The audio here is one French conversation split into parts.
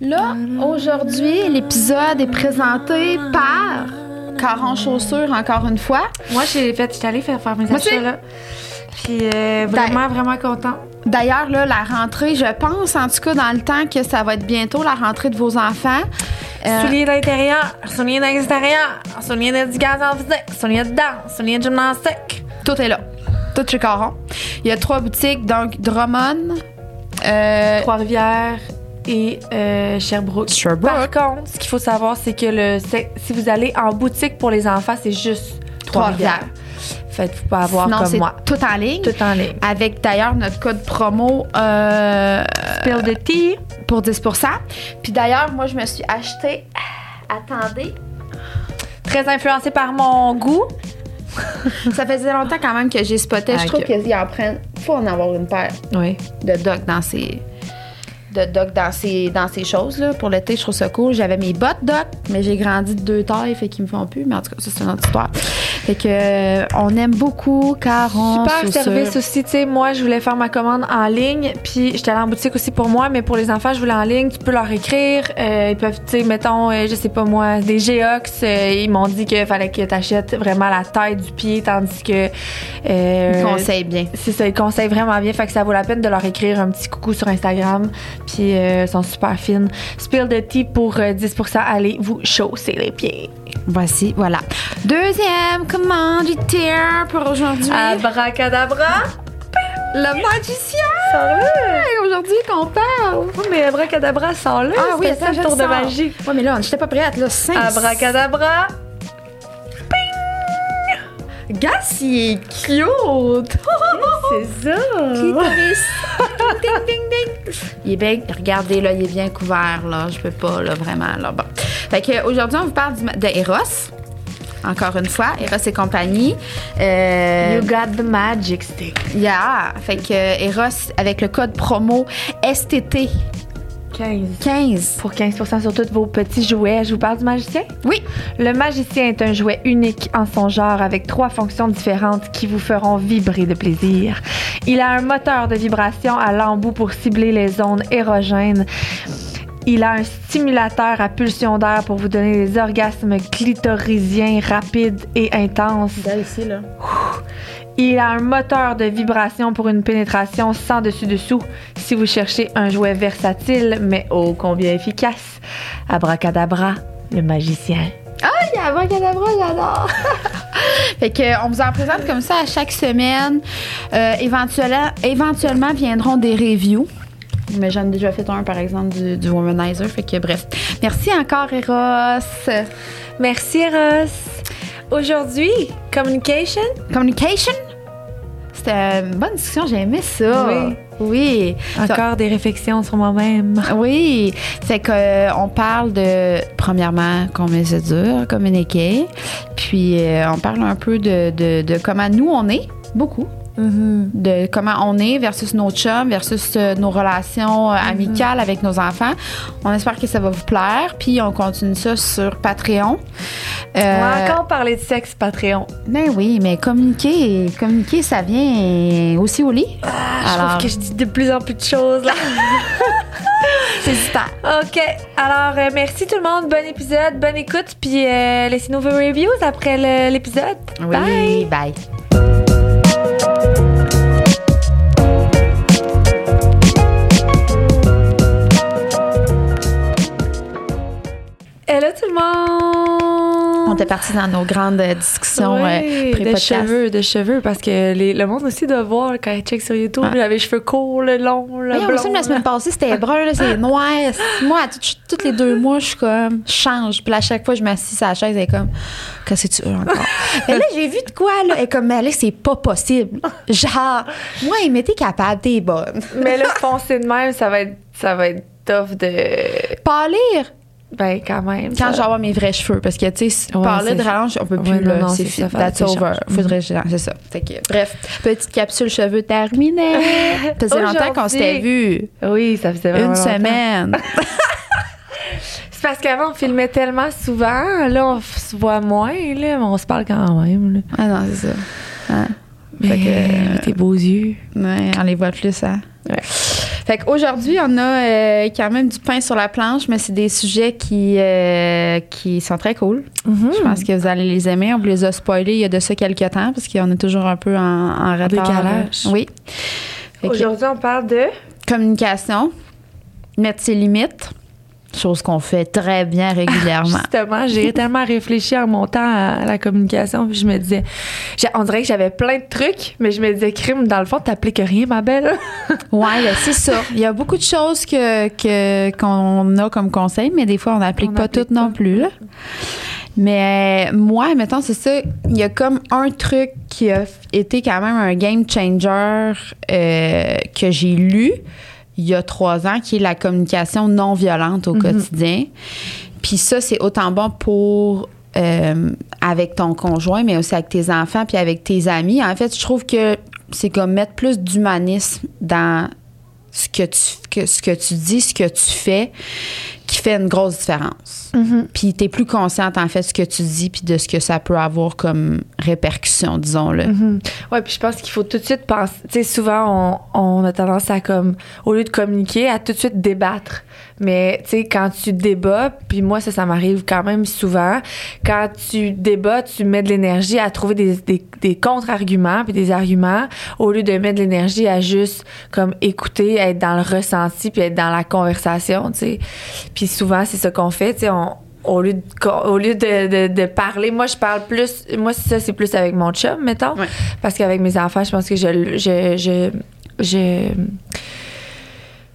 Là, aujourd'hui, l'épisode est présenté par Caron Chaussures, encore une fois. Moi, j'ai fait, j'étais allée faire, faire mes Moi achats là. Puis euh, vraiment, vraiment content. D'ailleurs, là, la rentrée, je pense, en tout cas, dans le temps que ça va être bientôt la rentrée de vos enfants. Euh, Souliers d'intérieur, souliers d'extérieur, souliers d'éducation physique, souliers de danse, souliers de gymnastique. tout est là. Tout chez Caron. Il y a trois boutiques, donc Drummond, euh, Trois-Rivières et euh, Sherbrooke. Sherbrooke. Par contre, ce qu'il faut savoir, c'est que le, si vous allez en boutique pour les enfants, c'est juste Trois-Rivières. Faites-vous pas avoir Sinon, comme moi. tout en ligne. Tout en ligne. Avec d'ailleurs notre code promo euh, Spill the tea. pour 10% Puis d'ailleurs, moi, je me suis acheté. Attendez. Très influencé par mon goût. Ça faisait longtemps quand même que j'ai spoté. Ah, je trouve ok. qu'ils en prennent. faut en avoir une paire Oui. de doc dans ces. De doc dans ces, dans ces choses. Là. Pour l'été, je trouve ça cool. J'avais mes bottes doc, mais j'ai grandi de deux tailles, fait qu'ils me font plus. Mais en tout cas, ça, c'est une autre histoire. Fait que, euh, on aime beaucoup Caron. Super service aussi, tu sais, moi je voulais faire ma commande en ligne, puis j'étais allée en boutique aussi pour moi, mais pour les enfants, je voulais en ligne, tu peux leur écrire, euh, ils peuvent, tu sais, mettons, euh, je sais pas moi, des Geox, ils m'ont dit qu'il fallait que tu achètes vraiment la taille du pied, tandis que... Ils conseillent bien. C'est ça, ils conseillent vraiment bien, fait que ça vaut la peine de leur écrire un petit coucou sur Instagram, puis euh, elles sont super fines. Spill de tea pour euh, 10%, allez vous chausser les pieds. Voici, voilà. Deuxième commanditaire pour aujourd'hui. Abracadabra! le magicien! Aujourd'hui qu'on parle. Oh, mais abracadabra, sors-le! Ah oui, ça le tour de magie. Ouais, mais là, j'étais pas prête, là. Cinq. Abracadabra! Gas, il est cute! C'est ça! Clitoris. ding, ding, ding. Il est bien, regardez, là, il est bien couvert, là. Je peux pas, là, vraiment, là. Bon. Fait que, aujourd'hui, on vous parle du ma- de Eros. Encore une fois, Eros et compagnie. Euh, You got the magic stick. yeah. Fait que, Eros, avec le code promo STT 15. 15. Pour 15% sur tous vos petits jouets. Je vous parle du magicien? Oui. Le magicien est un jouet unique en son genre avec trois fonctions différentes qui vous feront vibrer de plaisir. Il a un moteur de vibration à l'embout pour cibler les zones érogènes. Il a un stimulateur à pulsion d'air pour vous donner des orgasmes clitorisiens rapides et intenses. ici, là. Il a un moteur de vibration pour une pénétration sans dessus-dessous si vous cherchez un jouet versatile mais ô combien efficace. Abracadabra, le magicien. Il y a Abracadabra, j'adore. fait que, on vous en présente comme ça à chaque semaine. Euh, éventuellement, éventuellement viendront des reviews. Mais j'en ai déjà fait un, par exemple, du, du Womanizer. Fait que, bref. Merci encore, Eros. Merci Ross. Aujourd'hui, communication. Communication? C'était une bonne discussion, j'ai aimé ça. Oui. Oui. Encore des réflexions sur moi-même. Oui, c'est que euh, on parle de premièrement combien c'est dur communiquer, puis euh, on parle un peu de, de, de comment nous on est beaucoup de comment on est versus nos chums versus euh, nos relations euh, amicales avec nos enfants. On espère que ça va vous plaire, puis on continue ça sur Patreon. On Euh, va encore parler de sexe Patreon. Ben oui, mais communiquer, communiquer, ça vient aussi au lit. je Alors- trouve que je dis de plus en plus de choses là. C'est super. OK. Alors, euh, merci tout le monde. Bon épisode, bonne écoute. Puis euh, laissez-nous vos reviews après l'épisode. Oui, Bye. bye. Monde. On était partis dans nos grandes euh, discussions Ouais, euh, de cheveux, de cheveux, parce que les- le monde aussi doit voir quand ils check sur YouTube. Ouais. J'avais les cheveux courts, le long, le Oui, on blond. la semaine passée, c'était brun, c'est noir. Moi, à tout- toutes les deux mois, je suis comme, change. Puis à chaque fois, je m'assis sur la chaise, elle est comme, qu'est-ce que tu veux encore? Mais là, j'ai vu de quoi, là. Elle est comme, mais là, c'est pas possible. Genre, moi, mais t'es capable, t'es bonne. Mais là, foncer de même, ça va être, ça va être tough de. Pâlir, Ben, quand même. quand ça- je vais avoir mes vrais cheveux, parce que, tu sais, Ouais, parler de rallonge, on peut plus, Ouais, non, là. c'est fini. ça, That's over. Faudrait, que- c'est ça. Fait que, bref, petite capsule cheveux terminée. Ça faisait longtemps qu'on s'était vu. Oui, ça faisait vraiment Une semaine. C'est parce qu'avant, on filmait tellement souvent. Là, on se voit moins, là, mais on se parle quand même. là. ah non, c'est ça. Hein? Mais Fait que- tes beaux yeux. Ouais, on les voit plus, hein? Ouais. Fait qu'aujourd'hui, on a euh, quand même du pain sur la planche, mais c'est des sujets qui, euh, qui sont très cool. Mhm. Je pense que vous allez les aimer. On vous les a spoilés il y a de ça quelques temps parce qu'on est toujours un peu en, en retard. Décalage. Oui. Fait que Aujourd'hui, on parle de? communication, mettre ses limites, chose qu'on fait très bien régulièrement. Justement, j'ai tellement réfléchi en montant à la communication, puis je me disais, on dirait que j'avais plein de trucs, mais je me disais, crime, dans le fond, t'appliques rien, ma belle. Ouais, ben, c'est ça. Il y a beaucoup de choses que qu'on a comme conseil, mais des fois on n'applique pas toutes non plus. là. Mais moi, mettons, c'est ça. Il y a comme un truc qui a été quand même un game changer euh, que j'ai lu il y a trois ans, qui est la communication non violente au Mhm. quotidien. Puis ça, c'est autant bon pour euh, avec ton conjoint, mais aussi avec tes enfants, puis avec tes amis. En fait, je trouve que c'est comme mettre plus d'humanisme dans ce que tu que, ce que tu dis, ce que tu fais, qui fait une grosse différence. Puis tu es plus consciente en fait de ce que tu dis puis de ce que ça peut avoir comme répercussion, disons-le. Mhm. Ouais, puis je pense qu'il faut tout de suite penser. Tu sais, souvent, on, on a tendance à, comme, au lieu de communiquer, à tout de suite débattre. Mais, tu sais, quand tu débats, puis moi, ça, ça m'arrive quand même souvent, quand tu débats, tu mets de l'énergie à trouver des, des, des contre-arguments, puis des arguments, au lieu de mettre de l'énergie à juste, comme, écouter, être dans le ressenti, puis être dans la conversation, tu sais. Puis souvent, c'est ce qu'on fait, tu sais, on au lieu, de, au lieu de, de, de parler, moi, je parle plus. Moi, ça, c'est plus avec mon chum, mettons. Ouais. Parce qu'avec mes enfants, je pense que je. je, je, je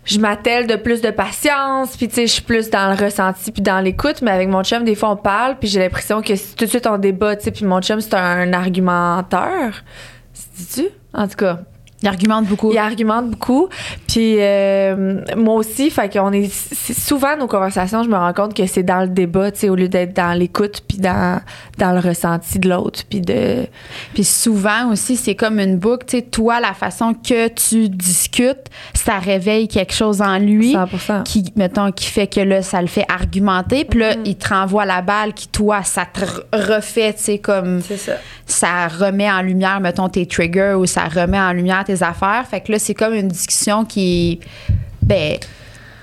je m'attelle de plus de patience, puis tu sais, je suis plus dans le ressenti puis dans l'écoute, mais avec mon chum, des fois, on parle, puis j'ai l'impression que tout de suite on débat, tu sais, puis mon chum, c'est un argumenteur. Dis-tu? En tout cas, Il argumente beaucoup. il argumente beaucoup. Puis euh, moi aussi, fait qu'on est souvent nos conversations, je me rends compte que c'est dans le débat, tu sais, au lieu d'être dans l'écoute puis dans dans le ressenti de l'autre, puis de Puis souvent aussi, c'est comme une boucle. Tu sais, toi, la façon que tu discutes, ça réveille quelque chose en lui. 100%. Qui, mettons, qui fait que là, ça le fait argumenter. Puis là, il te renvoie la balle qui, toi, ça te re- refait, tu sais, comme ça. ça remet en lumière, mettons, tes triggers ou ça remet en lumière tes affaires. Fait que là, c'est comme une discussion qui est, ben,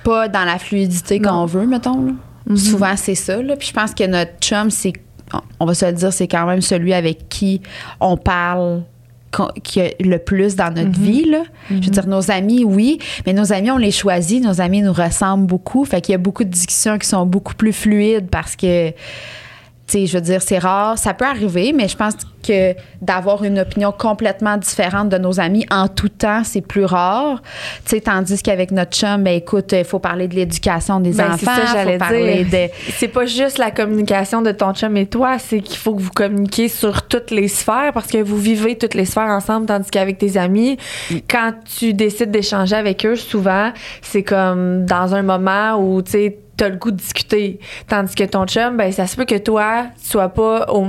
pas dans la fluidité qu'on veut, mettons. là. Souvent, c'est ça. Là. Puis je pense que notre chum, c'est, on va se le dire, c'est quand même celui avec qui on parle qui a le plus dans notre vie. Là. Je veux dire, nos amis, oui, mais nos amis, on les choisit. Nos amis nous ressemblent beaucoup. Fait qu'il y a beaucoup de discussions qui sont beaucoup plus fluides parce que sais, je veux dire, c'est rare. Ça peut arriver, mais je pense que d'avoir une opinion complètement différente de nos amis en tout temps, c'est plus rare. Tu sais, tandis qu'avec notre chum, ben écoute, il faut parler de l'éducation des Ben, c'est enfants, ça, faut j'allais parler dire. de C'est pas juste la communication de ton chum et toi, c'est qu'il faut que vous communiquiez sur toutes les sphères parce que vous vivez toutes les sphères ensemble, tandis qu'avec tes amis, quand tu décides d'échanger avec eux, souvent, c'est comme dans un moment où, tu sais, t'as le goût de discuter. Tandis que ton chum, ben, ça se peut que toi, tu sois pas au,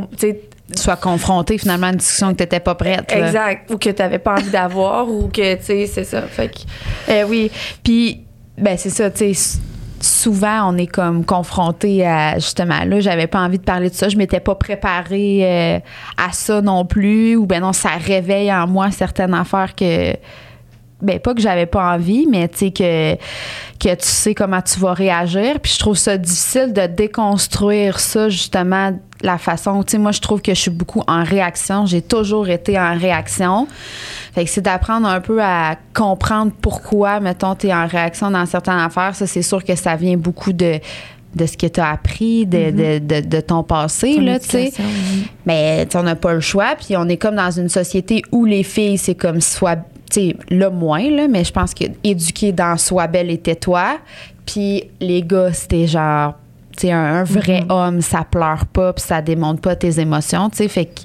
soit confronté finalement à une discussion que tu n'étais pas prête. là. exact, ou que t'avais pas envie d'avoir, ou que, tu sais, c'est ça. Fait que, Euh, oui. Puis, ben, c'est ça, tu sais. Souvent, on est comme confronté à justement là, j'avais pas envie de parler de ça, je m'étais pas préparée euh, à ça non plus, ou ben non, ça réveille en moi certaines affaires que ben pas que j'avais pas envie, mais tu sais que que tu sais comment tu vas réagir. Puis je trouve ça difficile de déconstruire ça justement la façon. Tu sais, moi je trouve que je suis beaucoup en réaction. J'ai toujours été en réaction. Fait que c'est d'apprendre un peu à comprendre pourquoi, mettons, tu es en réaction dans certaines affaires. Ça, c'est sûr que ça vient beaucoup de de ce que tu as appris, de, de, de, de ton passé, ton là, tu sais. oui. Mais on n'a pas le choix. Puis on est comme dans une société où les filles, c'est comme soit, sais, là moins, là, mais je pense que éduquer dans Sois belle et tais-toi. Puis les gars, c'était genre, tu sais, un, un vrai Mm-hmm. homme, ça pleure pas, puis ça démontre pas tes émotions, tu sais. Fait que,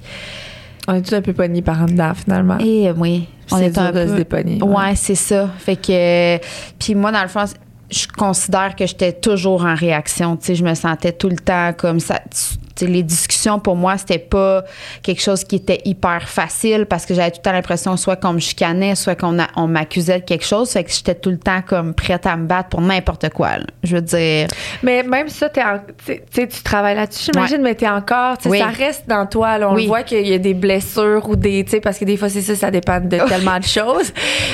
On est tous un peu pognés par en dedans, finalement? et euh, oui, on C'est est un de peu. se dépogner, Ouais, ouais. c'est ça. Fait que, puis moi, dans le fond, je considère que j'étais toujours en réaction. Tu sais, je me sentais tout le temps comme ça. Tu les discussions pour moi, c'était pas quelque chose qui était hyper facile parce que j'avais tout le temps l'impression soit qu'on me chicanait, soit qu'on on m'accusait de quelque chose. Fait que j'étais tout le temps comme prête à me battre pour n'importe quoi. Je veux dire. Mais même ça, tu travailles là-dessus, j'imagine, mais t'es encore, ça reste dans toi. On voit qu'il y a des blessures ou des, parce que des fois, c'est ça, ça dépend de tellement de choses.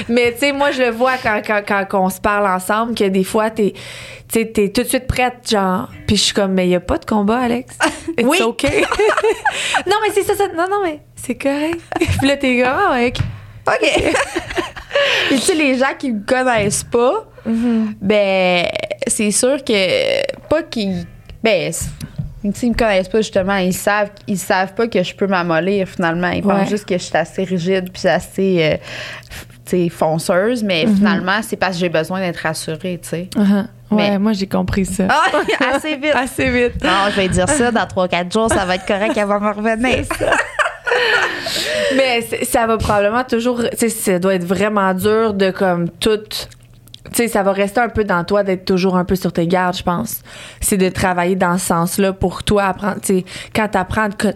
Mais tu sais, moi, je le vois quand, quand, quand, on se parle ensemble que des fois, t'es t'es tout de suite prête, genre. Puis je suis comme, mais il n'y a pas de combat, Alex. It's oui. OK. non, mais c'est ça, ça, Non, non, mais c'est correct. Puis là, t'es comme, ah, OK. OK. tu sais, les gens qui me connaissent pas, mm-hmm. ben, c'est sûr que. Pas qu'ils. Ben, S'ils me connaissent pas, justement, ils savent, ils savent pas que je peux m'amollir, finalement. Ils pensent juste que je suis assez rigide puis assez euh, fonceuse, mais mm-hmm. finalement, c'est parce que j'ai besoin d'être rassurée, tu sais. Uh-huh. Ouais, moi j'ai compris ça. Ah, assez vite. assez vite. Non, je vais dire ça dans 3-4 jours, ça va être correct, elle va me revenir. Mais ça va probablement toujours. Tu sais, ça doit être vraiment dur de comme tout. Tu sais, ça va rester un peu dans toi d'être toujours un peu sur tes gardes, je pense. C'est de travailler dans ce sens-là pour toi apprendre. Tu sais, quand t'apprends quand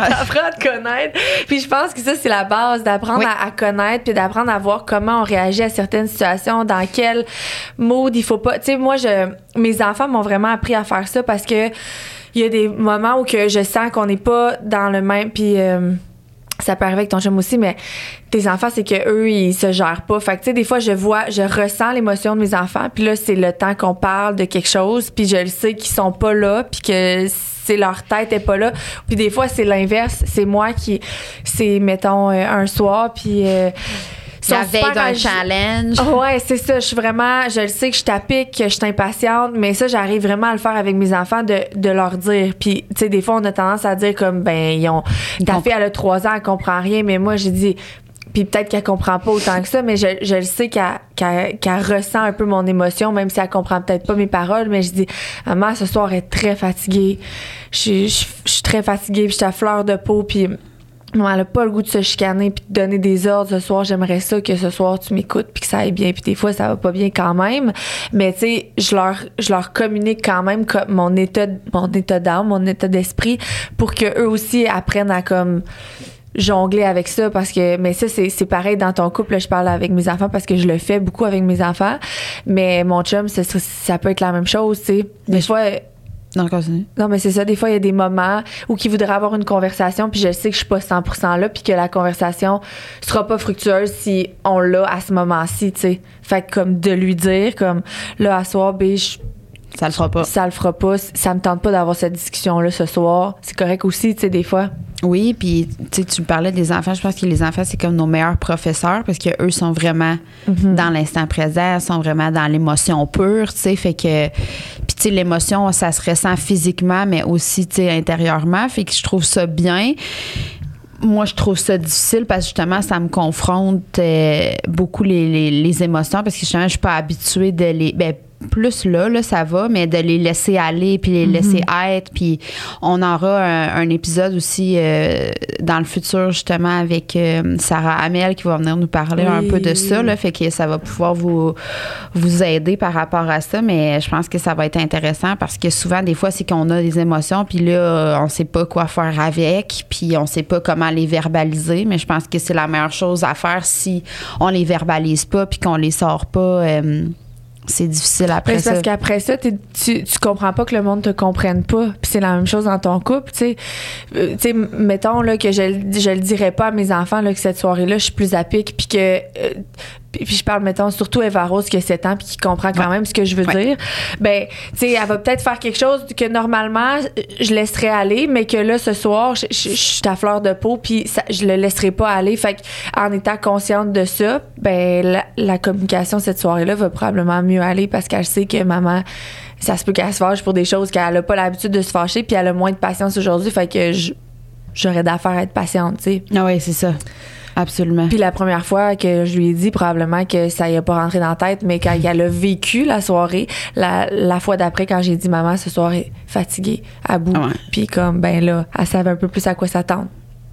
t'apprends à te connaître. Puis je pense que ça, c'est la base, d'apprendre à, connaître, puis d'apprendre à voir comment on réagit à certaines situations, dans quel mode il faut pas. Tu sais, moi, je, mes enfants m'ont vraiment appris à faire ça parce que il y a des moments où que je sens qu'on n'est pas dans le même. Puis. Euh, ça peut arriver avec ton chum aussi, mais tes enfants, c'est que eux, ils se gèrent pas. Fait que, tu sais, des fois, je vois, je ressens l'émotion de mes enfants, puis là, c'est le temps qu'on parle de quelque chose, puis je le sais qu'ils sont pas là, puis que leur tête est pas là. Puis des fois, c'est l'inverse. C'est moi qui, c'est, mettons, euh, un soir, puis... Euh, la veille d'un challenge. Ouais, c'est ça. Je suis vraiment, je le sais que je t'applique, que je suis impatiente, mais ça, j'arrive vraiment à le faire avec mes enfants de, de leur dire. Puis, tu sais, des fois, on a tendance à dire comme, ben, ils ont, ta fille, elle a trois ans, elle comprend rien, mais moi, j'ai dit, puis peut-être qu'elle comprend pas autant que ça, mais je, je le sais qu'elle ressent un peu mon émotion, même si elle comprend peut-être pas mes paroles. Mais je dis, maman, ce soir, elle est très fatiguée. Je, je, suis très fatiguée, puis je suis à fleur de peau, puis elle a pas le goût de se chicaner puis de donner des ordres ce soir. J'aimerais ça que ce soir tu m'écoutes puis que ça aille bien. Puis des fois ça va pas bien quand même, mais tu sais, je leur je leur communique quand même mon état mon état d'âme, mon état d'esprit pour que eux aussi apprennent à comme jongler avec ça parce que mais ça c'est pareil dans ton couple je parle avec mes enfants parce que je le fais beaucoup avec mes enfants mais mon chum ça, ça peut être la même chose tu sais des fois non, continue. Non, mais c'est ça. Des fois, il y a des moments où il voudrait avoir une conversation, puis je sais que je suis pas 100% là, puis que la conversation sera pas fructueuse si on l'a à ce moment-ci, tu sais. Fait que comme de lui dire, comme là, à soir, ben, je ça le fera pas. Ça le fera pas. Ça me tente pas d'avoir cette discussion-là ce soir. C'est correct aussi, tu sais, des fois. Oui, puis tu parlais des enfants. Je pense que les enfants, c'est comme nos meilleurs professeurs parce qu'eux sont vraiment mhm. dans l'instant présent, sont vraiment dans l'émotion pure, tu sais. Fait que. Puis, l'émotion, ça se ressent physiquement, mais aussi, tu sais, intérieurement. Fait que je trouve ça bien moi, je trouve ça difficile parce que justement, ça me confronte euh, beaucoup les, les, émotions parce que justement, je suis pas habituée de les. Ben, plus là, là, ça va, mais de les laisser aller puis les laisser mhm. être. Puis on aura un, épisode aussi euh, dans le futur, justement, avec euh, Sarah Amel qui va venir nous parler un peu de ça. Là, fait que ça va pouvoir vous, vous aider par rapport à ça. Mais je pense que ça va être intéressant parce que souvent, des fois, c'est qu'on a des émotions, puis là, on sait pas quoi faire avec, puis on sait pas comment les verbaliser. Mais je pense que c'est la meilleure chose à faire si on les verbalise pas puis qu'on les sort pas. Euh, c'est difficile après ça. Parce qu'après ça, tu, tu comprends pas que le monde te comprenne pas. Puis c'est la même chose dans ton couple, tu sais. Euh, mettons là, que je, je le dirais pas à mes enfants là, que cette soirée-là, je suis plus à pic, puis que euh, puis, je parle, mettons, surtout Eva Rose qui a 7 ans puis qui comprend quand même ce que je veux dire. Ben, tu sais, elle va peut-être faire quelque chose que normalement, je laisserais aller, mais que là, ce soir, je, suis à fleur de peau puis ça, je le laisserai pas aller. Fait en étant consciente de ça, ben, la, communication cette soirée-là va probablement mieux aller parce qu'elle sait que maman, ça se peut qu'elle se fâche pour des choses qu'elle a pas l'habitude de se fâcher puis elle a moins de patience aujourd'hui. Fait que j'aurais d'affaires à être patiente, tu sais. Ah oui, c'est ça. Absolument. Puis la première fois que je lui ai dit, probablement que ça y a pas rentré dans la tête, mais quand elle a vécu la soirée, la, fois d'après, quand j'ai dit, maman, ce soir est fatiguée, à bout. Puis comme, ben là, elle savait un peu plus à quoi s'attendre.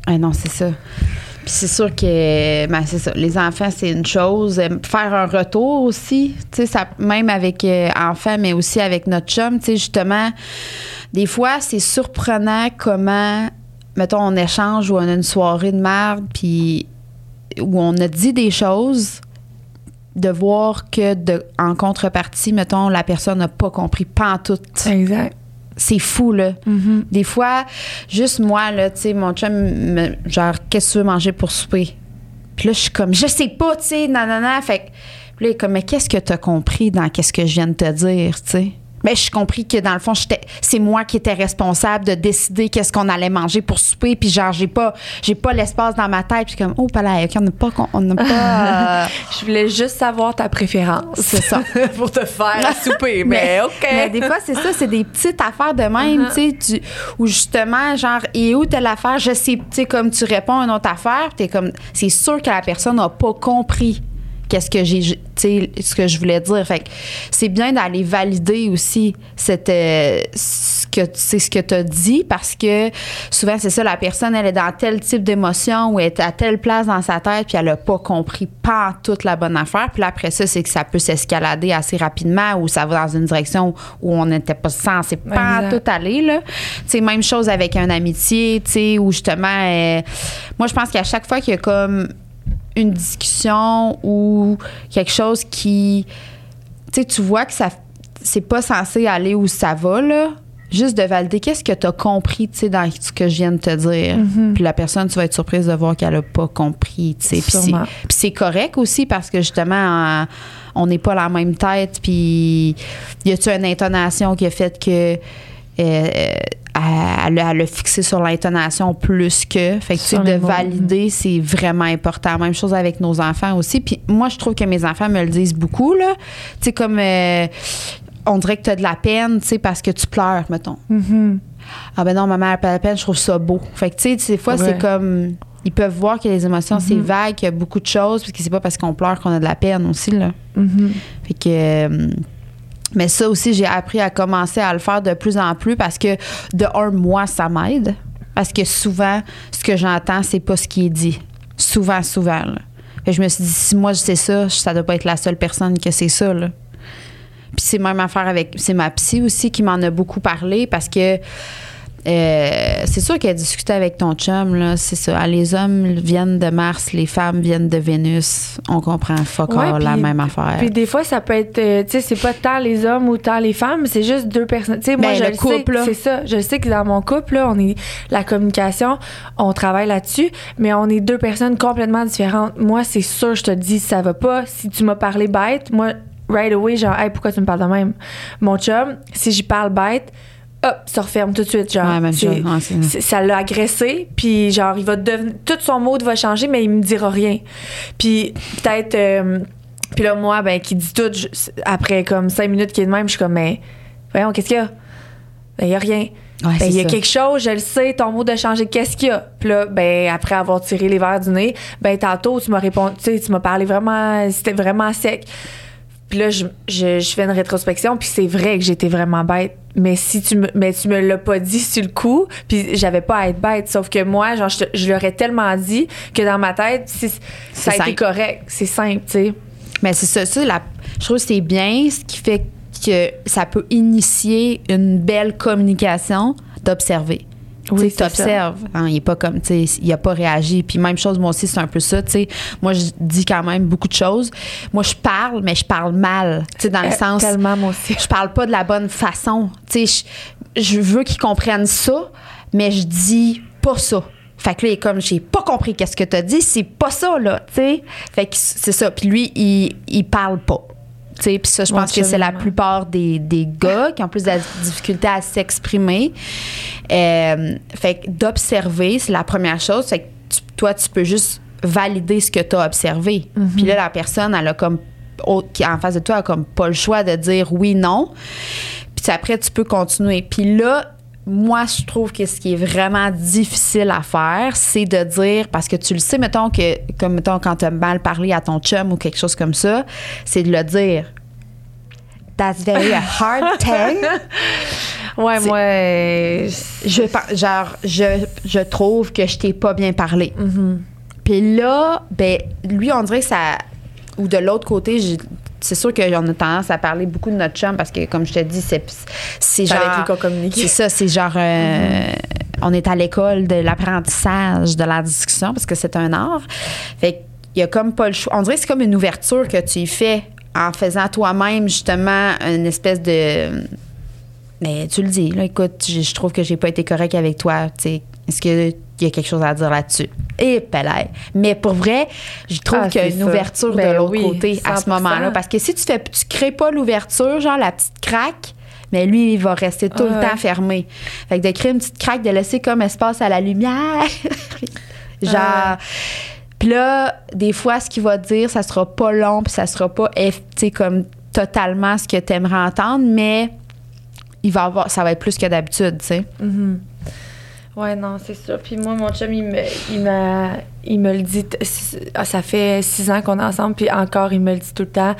Ah non, c'est ça. Puis c'est sûr que, ben, c'est ça, les enfants, c'est une chose. Euh, Faire un retour aussi, tu sais, ça, même avec euh, enfants, mais aussi avec notre chum, tu sais, justement, des fois, c'est surprenant comment, mettons, on échange ou on a une soirée de merde, puis où on a dit des choses, de voir que de, en contrepartie, mettons, la personne n'a pas compris, pas en tout. Exact. C'est fou, là. Des fois, juste moi, là, tu sais, mon chum, me- genre, qu'est-ce que tu veux manger pour souper? Puis là, je suis comme, je sais pas, tu sais, nanana. Fait que, puis là, il est comme, mais qu'est-ce que t'as compris dans qu'est-ce que je viens de te dire, tu sais? Mais j'ai compris que dans le fond, c'est moi qui étais responsable de décider qu'est-ce qu'on allait manger pour souper. Puis genre, j'ai pas, j'ai pas l'espace dans ma tête. Puis comme, oh, pas là, ok, on n'a pas, on n'a pas. euh, Je voulais juste savoir ta préférence. C'est ça. Pour te faire souper, mais, OK. Mais des fois, c'est ça, c'est des petites affaires de même, Uh-huh. tu sais, où justement, genre, et où telle affaire, je sais, tu sais, comme tu réponds à une autre affaire, t'es comme, c'est sûr que la personne n'a pas compris qu'est-ce que j'ai, tu sais, ce que je voulais dire. Fait que c'est bien d'aller valider aussi cette, euh, ce que, c'est ce que tu as dit parce que souvent, c'est ça, la personne, elle est dans tel type d'émotion ou elle est à telle place dans sa tête puis elle a pas compris pas toute la bonne affaire. Puis là, après ça, c'est que ça peut s'escalader assez rapidement ou ça va dans une direction où on n'était pas censé pas Exact. tout aller, là. Tu sais, même chose avec un amitié, tu sais, où justement, euh, moi, je pense qu'à chaque fois qu'il y a comme une discussion ou quelque chose qui, tu sais, tu vois que ça, c'est pas censé aller où ça va, là. Juste de valider qu'est-ce que tu as compris, tu sais, dans ce que je viens de te dire? Puis la personne, tu vas être surprise de voir qu'elle a pas compris, tu sais. Puis c'est- correct aussi parce que justement, on n'est pas la même tête. Puis y a-tu une intonation qui a fait que elle a fixé sur l'intonation plus que. Fait que tu sais, de mots. valider, c'est vraiment important. Même chose avec nos enfants aussi. Puis moi, je trouve que mes enfants me le disent beaucoup, là. Tu sais, comme. euh, on dirait que tu as de la peine, tu sais, parce que tu pleures, mettons. Ah ben non, maman, elle a pas de peine, je trouve ça beau. Fait que, tu sais, des fois, Ouais. c'est comme. Ils peuvent voir que les émotions, c'est vague, qu'il y a beaucoup de choses, parce que c'est pas parce qu'on pleure qu'on a de la peine aussi, là. Fait que. euh, mais ça aussi, j'ai appris à commencer à le faire de plus en plus parce que, de un, moi, ça m'aide. Parce que souvent, ce que j'entends, c'est pas ce qui est dit. Souvent, souvent. Là. Que je me suis dit, si moi, je sais ça, ça doit pas être la seule personne que c'est ça. Là. Puis c'est même affaire avec. C'est ma psy aussi qui m'en a beaucoup parlé parce que. Euh, c'est sûr qu'elle discutait avec ton chum, là, c'est ça. Ah, Les hommes viennent de Mars, les femmes viennent de Vénus. On comprend fuck Ouais, all, la même affaire. Puis des fois, ça peut être, euh, tu sais, c'est pas tant les hommes ou tant les femmes, c'est juste deux personnes. Tu sais, moi, Ben, je le le couple, sais, c'est ça. Je sais que dans mon couple, là, on est la communication, on travaille là-dessus, mais on est deux personnes complètement différentes. Moi, c'est sûr, je te dis, ça va pas. Si tu m'as parlé bête, moi, right away, genre, hey, pourquoi tu me parles de même? Mon chum, si j'y parle bête, hop, ça referme tout de suite, genre. Ouais, même C'est- chose. Ouais, c'est- c'est- ça l'a agressé, puis genre, il va devenir. Tout son mode va changer, mais il me dira rien. Puis peut-être. euh, puis là, moi, ben, qui dit tout, je- après comme cinq minutes qui est de même, je suis comme, mais voyons, qu'est-ce qu'il y a? Ben, il y a rien. Ouais, Ben, il y a ça. quelque chose, je le sais, ton mot de changer, qu'est-ce qu'il y a? Puis là, ben, après avoir tiré les verres du nez, ben, tantôt, tu m'as répondu, tu sais, tu m'as parlé vraiment, c'était vraiment sec. Puis là, je, je, je fais une rétrospection, puis c'est vrai que j'étais vraiment bête. Mais si tu me, mais tu me l'as pas dit sur le coup, puis j'avais pas à être bête. Sauf que moi, genre, je, l'aurais tellement dit que dans ma tête, c'est- ça a été correct. C'est simple, tu sais. Mais c'est ça, ça la- je trouve que c'est bien, ce qui fait que ça peut initier une belle communication d'observer. Oui, tu observes. il est pas comme, tu sais, il a pas réagi. Puis même chose, moi aussi, c'est un peu ça. Tu sais, moi, je dis quand même beaucoup de choses. Moi, je parle, mais je parle mal. Tu sais, dans le Euh, sens, Tellement, moi aussi. je parle pas de la bonne façon. Tu sais, je, je veux qu'ils comprennent ça, mais je dis pas ça. Fait que là, il est comme, j'ai pas compris qu'est-ce que t'as dit, c'est pas ça, là, tu sais. Fait que c'est ça. Puis lui, il, il parle pas. Puis ça, je pense que c'est la plupart des, des gars qui ont plus de difficulté à s'exprimer. Euh, fait que d'observer, c'est la première chose. Fait que tu- toi, tu peux juste valider ce que tu as observé. Puis là, la personne, elle a comme qui en face de toi a comme pas le choix de dire oui, non. Puis après, tu peux continuer. Puis là, moi, je trouve que ce qui est vraiment difficile à faire, c'est de dire, parce que tu le sais, mettons que, comme mettons, quand tu as mal parlé à ton chum ou quelque chose comme ça, c'est de le dire. That's very a hard thing. Ouais, moi. euh, Je, genre, je, je trouve que je t'ai pas bien parlé. Mm-hmm. Puis là, ben, lui, on dirait que ça. Ou de l'autre côté, c'est sûr qu'on a tendance à parler beaucoup de notre chum parce que, comme je te dis, c'est, c'est C'est genre. avec lui qu'on communique. C'est ça, c'est genre. euh, On est à l'école de l'apprentissage, de la discussion parce que c'est un art. Fait qu'il y a comme pas le choix. On dirait que c'est comme une ouverture que tu y fais en faisant toi-même, justement, une espèce de. Mais tu le dis, là, écoute, je, je trouve que j'ai pas été correct avec toi. tu sais. Qu'il y a quelque chose à dire là-dessus? Et pelay. Mais pour vrai, je trouve Ah, qu'il y a une ça. ouverture Ben de l'autre oui, côté à ce 100%. moment-là. Parce que si tu fais tu crées pas l'ouverture, genre la petite craque, mais lui, il va rester tout Ah le ouais. temps fermé. Fait que de créer une petite craque, de laisser comme espace à la lumière. genre. Ah Puis là, des fois, ce qu'il va dire, ça sera pas long, puis ça sera pas, tu comme totalement ce que tu aimerais entendre, mais il va avoir, ça va être plus que d'habitude, tu sais. Mhm. Ouais, non, c'est ça. Puis moi, mon chum, il me, il m'a- il me le dit. ah, Ça fait six ans qu'on est ensemble, puis encore, il me le dit tout le temps.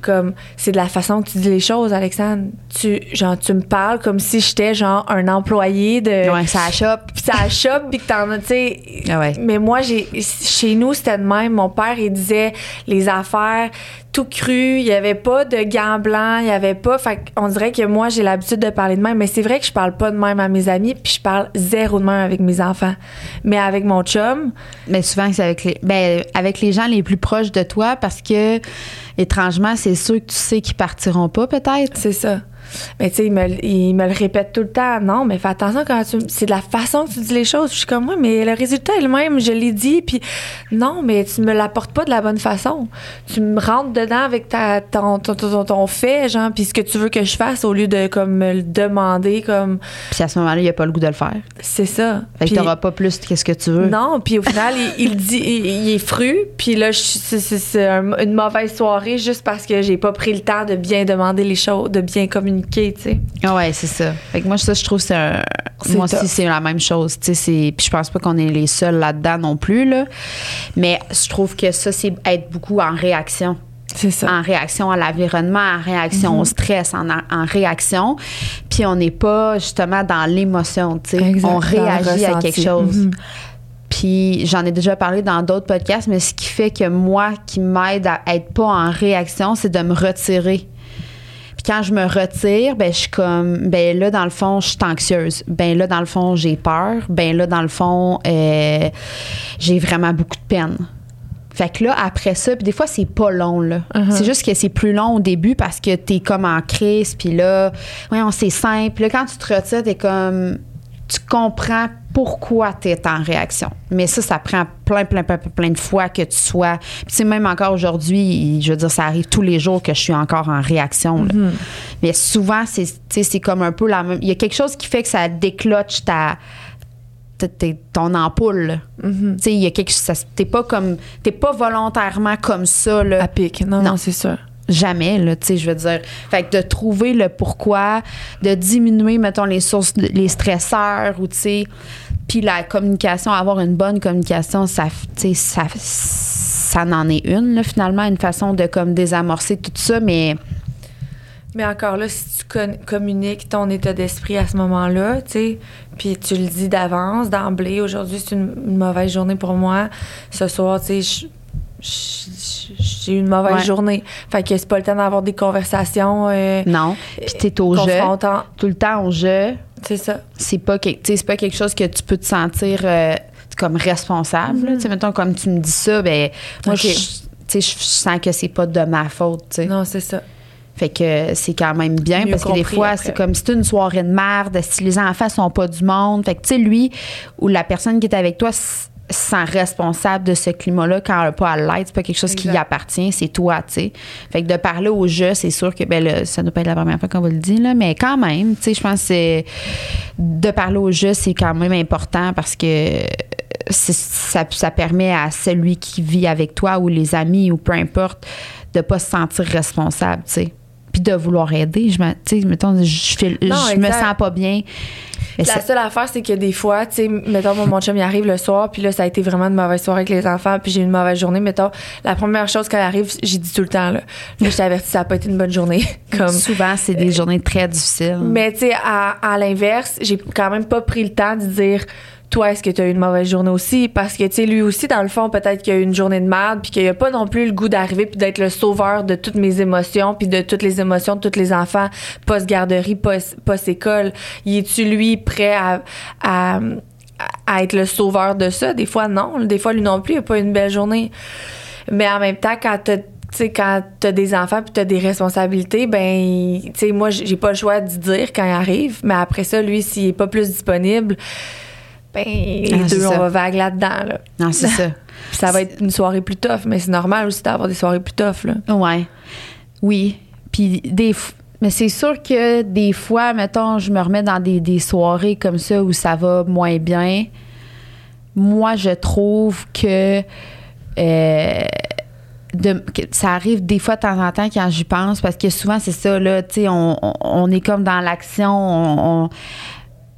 Comme, c'est de la façon que tu dis les choses, Alexandre. Tu, genre, tu me parles comme si j'étais, genre, un employé de. Ouais, ça chope. Puis ça chope, puis que t'en as, tu sais. Ah ouais. Mais moi, j'ai, chez nous, c'était de même. Mon père, il disait les affaires tout cru. Il y avait pas de gants blancs. Il y avait pas. Fait on dirait que moi, j'ai l'habitude de parler de même. Mais c'est vrai que je parle pas de même à mes amis, puis je parle zéro de même avec mes enfants. Mais avec mon chum, Mais souvent, c'est avec les, ben, avec les gens les plus proches de toi parce que, étrangement, c'est sûr que tu sais qu'ils partiront pas, peut-être? c'est ça. Mais tu sais, il me, il me le répète tout le temps. Non, mais fais attention quand tu. C'est de la façon que tu dis les choses. Je suis comme, moi, mais le résultat est le même. Je l'ai dit. Puis non, mais tu me l'apportes pas de la bonne façon. Tu me rentres dedans avec ta, ton, ton, ton, ton fait, genre, puis ce que tu veux que je fasse au lieu de comme me le demander, comme. Puis à ce moment-là, il n'y a pas le goût de le faire. C'est ça. Fait que Puis- t'auras pas plus qu'est-ce que tu veux. non, puis au final, il, il dit, il, il est fru, puis là, c'est c'est- c'est un- une mauvaise soirée juste parce que j'ai pas pris le temps de bien demander les choses, de bien communiquer, tu sais. Ah ouais, c'est ça. Fait que moi, ça, je trouve que c'est un. Moi aussi, c'est la même chose. Tu sais, Puis je pense pas qu'on est les seuls là-dedans non plus, là. Mais je trouve que ça, c'est être beaucoup en réaction. C'est ça. En réaction à l'environnement, en réaction au stress, en, en réaction. Puis on n'est pas justement dans l'émotion, tu sais. Exact, On réagit à quelque chose. Mhm. Puis j'en ai déjà parlé dans d'autres podcasts, mais ce qui fait que moi, qui m'aide à être pas en réaction, c'est de me retirer. Quand je me retire, ben je suis comme ben là dans le fond, je suis anxieuse. Ben là dans le fond, j'ai peur. Ben là dans le fond, euh, j'ai vraiment beaucoup de peine. Fait que là après ça, puis des fois c'est pas long là. Uh-huh. C'est juste que c'est plus long au début parce que t'es comme en crise, puis là, ouais, on c'est simple. Puis là quand tu te retires, t'es comme tu comprends pourquoi tu es en réaction. Mais ça, ça prend plein, plein, plein, plein de fois que tu sois. Puis, tu sais, même encore aujourd'hui, je veux dire, ça arrive tous les jours que je suis encore en réaction. là. Mais souvent, c'est, comme un peu la même. Il y a quelque chose qui fait que ça décloche ta. ta- ta- ton ampoule. là. Tu sais, il y a quelque chose. T'es pas comme. T'es pas volontairement comme ça, là. À pic. Non, Non. non, c'est sûr. Jamais, là, tu sais, je veux dire. Fait que de trouver le pourquoi, de diminuer, mettons, les sources, les stresseurs ou, tu sais, puis la communication, avoir une bonne communication, ça, tu sais, ça, ça n'en est une, finalement, une façon de, comme, désamorcer tout ça, mais Mais encore là, si tu communiques ton état d'esprit à ce moment-là, tu sais, puis tu le dis d'avance, d'emblée, aujourd'hui c'est une, une mauvaise journée pour moi, ce soir, tu sais, j'ai eu une mauvaise Ouais. journée. Fait que c'est pas le temps d'avoir des conversations euh, non. Puis t'es au jeu, tout le temps au jeu. C'est ça. c'est pas que- c'est pas quelque chose que tu peux te sentir euh, comme responsable. Tu sais, mettons, comme tu me dis ça, ben moi, je, sens que c'est pas de ma faute. Non, c'est ça. Fait que c'est quand même bien Mieux parce que des fois, c'est comme si une soirée de merde, si les enfants sont pas du monde. Fait que, tu sais, lui ou la personne qui est avec toi sent responsable de ce climat-là quand elle n'a pas à l'être. C'est pas quelque chose qui lui appartient, c'est toi, tu sais. Fait que de parler au jeu, c'est sûr que, ben là, ça ne doit pas être la première fois qu'on va le dire, là, mais quand même, tu sais, je pense que c'est- de parler au jeu, c'est quand même important parce que ça, ça permet à celui qui vit avec toi ou les amis ou peu importe de pas se sentir responsable, tu sais. Puis de vouloir aider. Je me, tu sais, mettons, je, Non, je me sens pas bien. Mais La seule affaire, c'est que des fois, tu sais, mettons, mon, mon chum, il arrive le soir, puis là, ça a été vraiment une mauvaise soirée avec les enfants, puis j'ai eu une mauvaise journée. Mettons, la première chose quand il arrive, j'ai dit tout le temps, là, là je t'avertis, ça n'a pas été une bonne journée. Comme, souvent, c'est des journées très difficiles. Mais tu sais, à, à l'inverse, j'ai quand même pas pris le temps de dire toi, est-ce que tu as eu une mauvaise journée aussi? Parce que, tu sais, lui aussi, dans le fond, peut-être qu'il a eu une journée de merde, puis qu'il a pas non plus le goût d'arriver, puis d'être le sauveur de toutes mes émotions, puis de toutes les émotions de tous les enfants, post-garderie, post-école. Il est-tu, lui, prêt à, à, être le sauveur de ça? Des fois, non. Des fois, lui non plus, il a pas une belle journée. Mais en même temps, quand tu sais, quand t'as des enfants puis t'as des responsabilités, ben, tu sais, moi, j'ai pas le choix de dire quand il arrive, mais après ça, lui, s'il est pas plus disponible, ben, les ah, deux, on va vague là-dedans, là. Non, c'est ça. ça va être une soirée plus tough, mais c'est normal aussi d'avoir des soirées plus tough, là. Ouais. Oui. Puis des mais c'est sûr que des fois, mettons, je me remets dans des, des soirées comme ça où ça va moins bien. Moi, je trouve que euh, ça arrive des fois de temps en temps quand j'y pense parce que souvent c'est ça là tu sais on, on, est comme dans l'action on,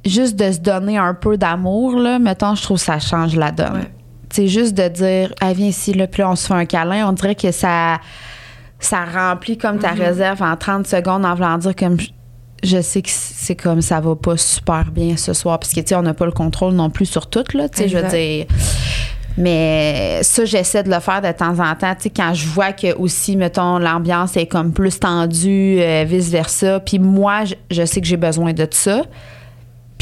juste de se donner un peu d'amour là mettons je trouve que ça change la donne c'est juste de dire ah viens ici là puis on se fait un câlin on dirait que ça ça remplit comme ta mm-hmm. réserve en 30 secondes en voulant dire comme je sais que c'est comme ça va pas super bien ce soir parce que tu sais on n'a pas le contrôle non plus sur tout là tu sais je veux dire mais ça, j'essaie de le faire de temps en temps. Tu sais, quand je vois que aussi, mettons, l'ambiance est comme plus tendue, euh, vice-versa. Puis moi, je, sais que j'ai besoin de ça.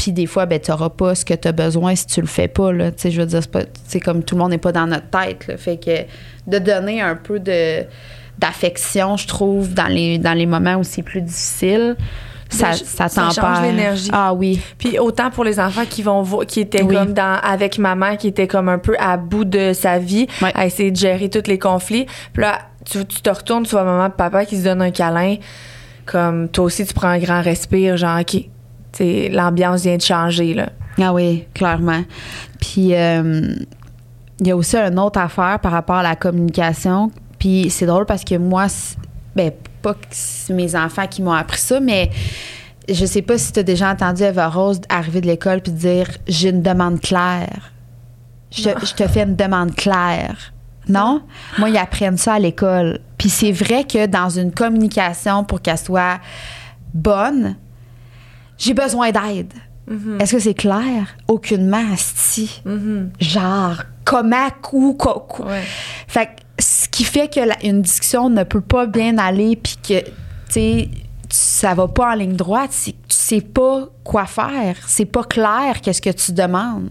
Puis des fois, ben, tu n'auras pas ce que tu as besoin si tu le fais pas. Là. Tu sais, je veux dire, c'est comme tout le monde n'est pas dans notre tête. Fait que de donner un peu de d'affection, je trouve, dans les, dans les moments aussi plus difficiles ça, ça, ça change l'énergie. Ah oui. Puis autant pour les enfants qui vont qui étaient comme dans avec maman qui était comme un peu à bout de sa vie à essayer de gérer tous les conflits. Puis là tu, te retournes tu vois maman et papa qui se donnent un câlin comme toi aussi tu prends un grand respire genre OK. L'ambiance vient de changer là. Ah oui, clairement. Puis euh, il y a aussi une autre affaire par rapport à la communication. Puis c'est drôle parce que moi, ben, pas que mes enfants qui m'ont appris ça, mais je sais pas si tu as déjà entendu Eva Rose arriver de l'école puis dire j'ai une demande claire. Je, te fais une demande claire. Non? Moi, ils apprennent ça à l'école. Puis c'est vrai que dans une communication, pour qu'elle soit bonne, j'ai besoin d'aide. Mm-hmm. Est-ce que c'est clair? Aucunement, asti. Mm-hmm. Genre, comment, ou, quoi. Fait que ce qui fait que une discussion ne peut pas bien aller puis que tu sais ça va pas en ligne droite, c'est que tu sais pas quoi faire, c'est pas clair qu'est-ce que tu demandes.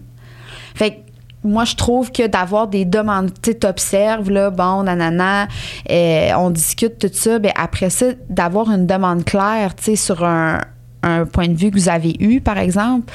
Fait que moi, je trouve que d'avoir des demandes, tu t'observes, là, bon, nanana, euh, on discute tout ça, ben après ça, d'avoir une demande claire, tu sais, sur un, un, point de vue que vous avez eu, par exemple,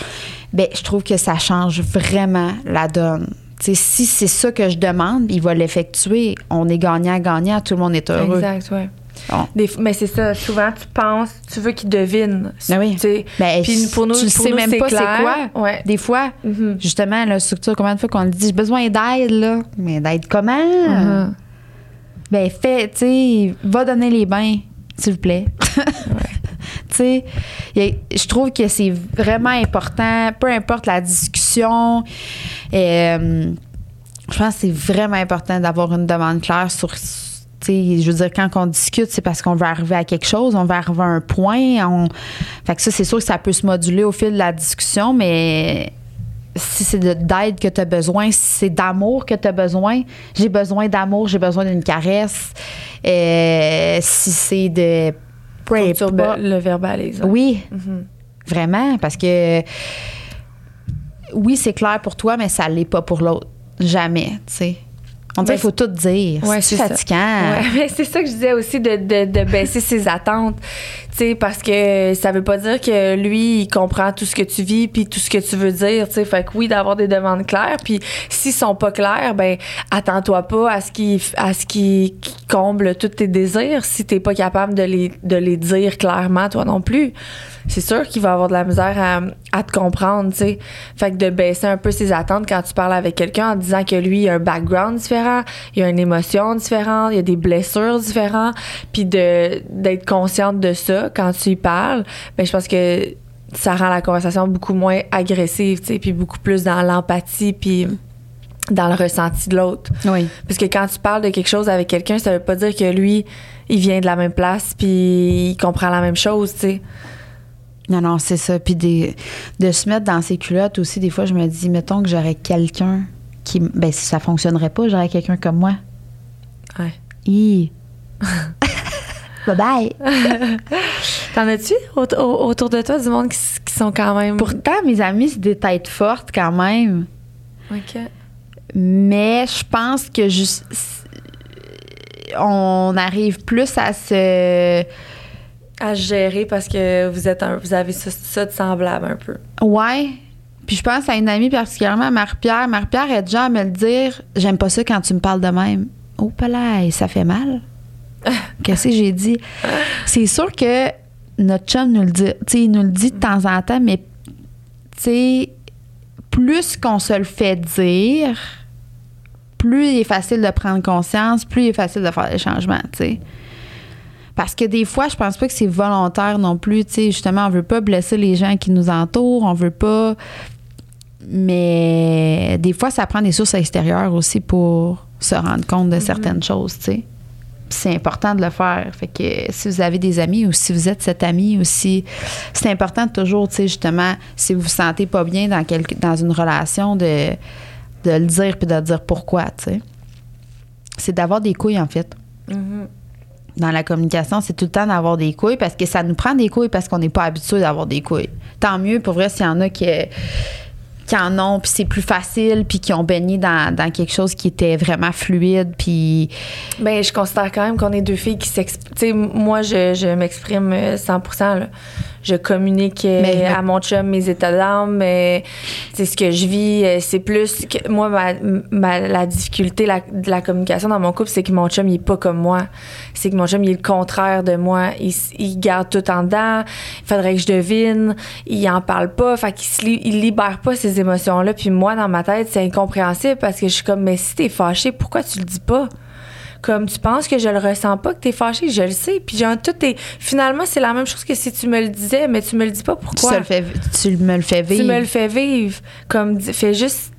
ben je trouve que ça change vraiment la donne si c'est ça que je demande, il va l'effectuer. On est gagnant-gagnant, tout le monde est heureux. Exact, oui. mais c'est ça, souvent tu penses, tu veux qu'ils devinent. Ben oui. Ben, puis pour nous, tu sais même pas c'est quoi. Ouais. Des fois, mm-hmm. justement, la structure, combien de fois qu'on dit, j'ai besoin d'aide, là. Mais d'aide comment? Mm-hmm. Ben, fais, tu sais, va donner les bains, s'il vous plaît. Je trouve que c'est vraiment important, peu importe la discussion. Euh, je pense que c'est vraiment important d'avoir une demande claire sur je veux dire, quand on discute, c'est parce qu'on veut arriver à quelque chose, on veut arriver à un point. Fait que ça, c'est sûr que ça peut se moduler au fil de la discussion, mais si c'est d'aide que tu as besoin, si c'est d'amour que tu as besoin, j'ai besoin d'amour, j'ai besoin d'une caresse. Euh, si c'est de le verbalise. Oui, mm-hmm. vraiment, parce que oui, c'est clair pour toi, mais ça l'est pas pour l'autre. Jamais, tu sais. On dirait qu'il faut tout dire. c'est fatigant. c'est ça que je disais aussi de, de, baisser ses attentes. Sais, parce que ça veut pas dire que lui, il comprend tout ce que tu vis puis tout ce que tu veux dire. Sais, fait que oui, d'avoir des demandes claires. Puis s'ils sont pas clairs, ben attends-toi pas à ce qu'ils à ce qui comble tous tes désirs si t'es pas capable de les, de les dire clairement, toi non plus c'est sûr qu'il va avoir de la misère à, à te comprendre, tu sais. Fait que de baisser un peu ses attentes quand tu parles avec quelqu'un en disant que lui, il a un background différent, il a une émotion différente, il a des blessures différentes, puis de d'être consciente de ça quand tu y parles, ben je pense que ça rend la conversation beaucoup moins agressive, tu sais, puis beaucoup plus dans l'empathie, puis dans le ressenti de l'autre. Oui. Parce que quand tu parles de quelque chose avec quelqu'un, ça veut pas dire que lui, il vient de la même place puis il comprend la même chose, tu sais. Non, non, c'est ça. Puis des, de se mettre dans ses culottes aussi, des fois, je me dis, mettons que j'aurais quelqu'un qui. Ben, si ça fonctionnerait pas, j'aurais quelqu'un comme moi. Ouais. Hi. bye bye. T'en as-tu au- au- autour de toi du monde qui, qui sont quand même. Pourtant, mes amis, c'est des têtes fortes quand même. OK. Mais je pense que juste. On arrive plus à se. À gérer parce que vous êtes un- vous avez ça, ça de semblable un peu. Ouais. Puis je pense à une amie particulièrement, Marie-Pierre. Marie-Pierre est déjà à me le dire J'aime pas ça quand tu me parles de même. Oh, palais, ça fait mal. Qu'est-ce que j'ai dit? C'est sûr que notre chum nous le dit. Tu sais, il nous le dit de temps en temps, mais tu sais, plus qu'on se le fait dire, plus il est facile de prendre conscience, plus il est facile de faire des changements, tu sais. Parce que des fois, je pense pas que c'est volontaire non plus. Tu sais, justement, on veut pas blesser les gens qui nous entourent, on veut pas. Mais des fois, ça prend des sources extérieures aussi pour se rendre compte de certaines choses, tu sais. C'est important de le faire. Fait que si vous avez des amis ou si vous êtes cet ami aussi, c'est important de toujours, tu sais, justement, si vous vous sentez pas bien dans, quelque, dans une relation, de, de le dire puis de dire pourquoi, tu sais. C'est d'avoir des couilles, en fait dans la communication, c'est tout le temps d'avoir des couilles parce que ça nous prend des couilles parce qu'on n'est pas habitué d'avoir des couilles. Tant mieux, pour vrai, s'il y en a qui, qui en ont, puis c'est plus facile, puis qui ont baigné dans, dans quelque chose qui était vraiment fluide, puis Ben, je considère quand même qu'on est deux filles qui s'expriment. Moi, je, je m'exprime euh, 100 là. Je communique Mais- à mon chum mes états d'âme, mais c'est ce que je vis. euh, C'est plus que moi, ma, ma- la difficulté la- de la communication dans mon couple, c'est que mon chum, il est pas comme moi. C'est que mon chum, il est le contraire de moi. Il, garde tout en dedans. Il faudrait que je devine. Il en parle pas. Fait qu'il se li- il libère pas ces émotions-là. Puis moi, dans ma tête, c'est incompréhensible parce que je suis comme, mais si t'es fâché, pourquoi tu le dis pas? Comme tu penses que je le ressens pas, que t'es fâché, je le sais. Puis genre, tout est. Finalement, c'est la même chose que si tu me le disais, mais tu me le dis pas pourquoi. te le fais, tu me le fais vivre. Tu me le fais vivre. Comme, fais juste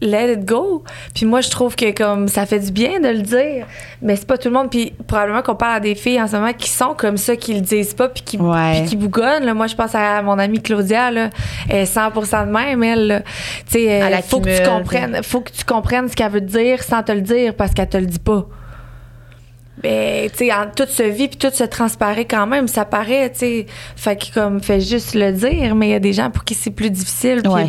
let it go. Puis moi, je trouve que comme ça fait du bien de le dire. Mais c'est pas tout le monde. Puis probablement qu'on parle à des filles en ce moment qui sont comme ça, qui le disent pas, puis qui, Ouais. puis qui bougonnent. là. Moi, je pense à mon amie Claudia, là. Elle est 100% de même, elle. Tu sais, euh, faut que tu comprennes, faut que tu comprennes ce qu'elle veut te dire sans te le dire parce qu'elle te le dit pas. Ben, tu sais, en- tout se vit puis tout se transparaît quand même, ça paraît, tu sais. Fait que comme, fait juste le dire, mais il y a des gens pour qui c'est plus difficile. Ouais.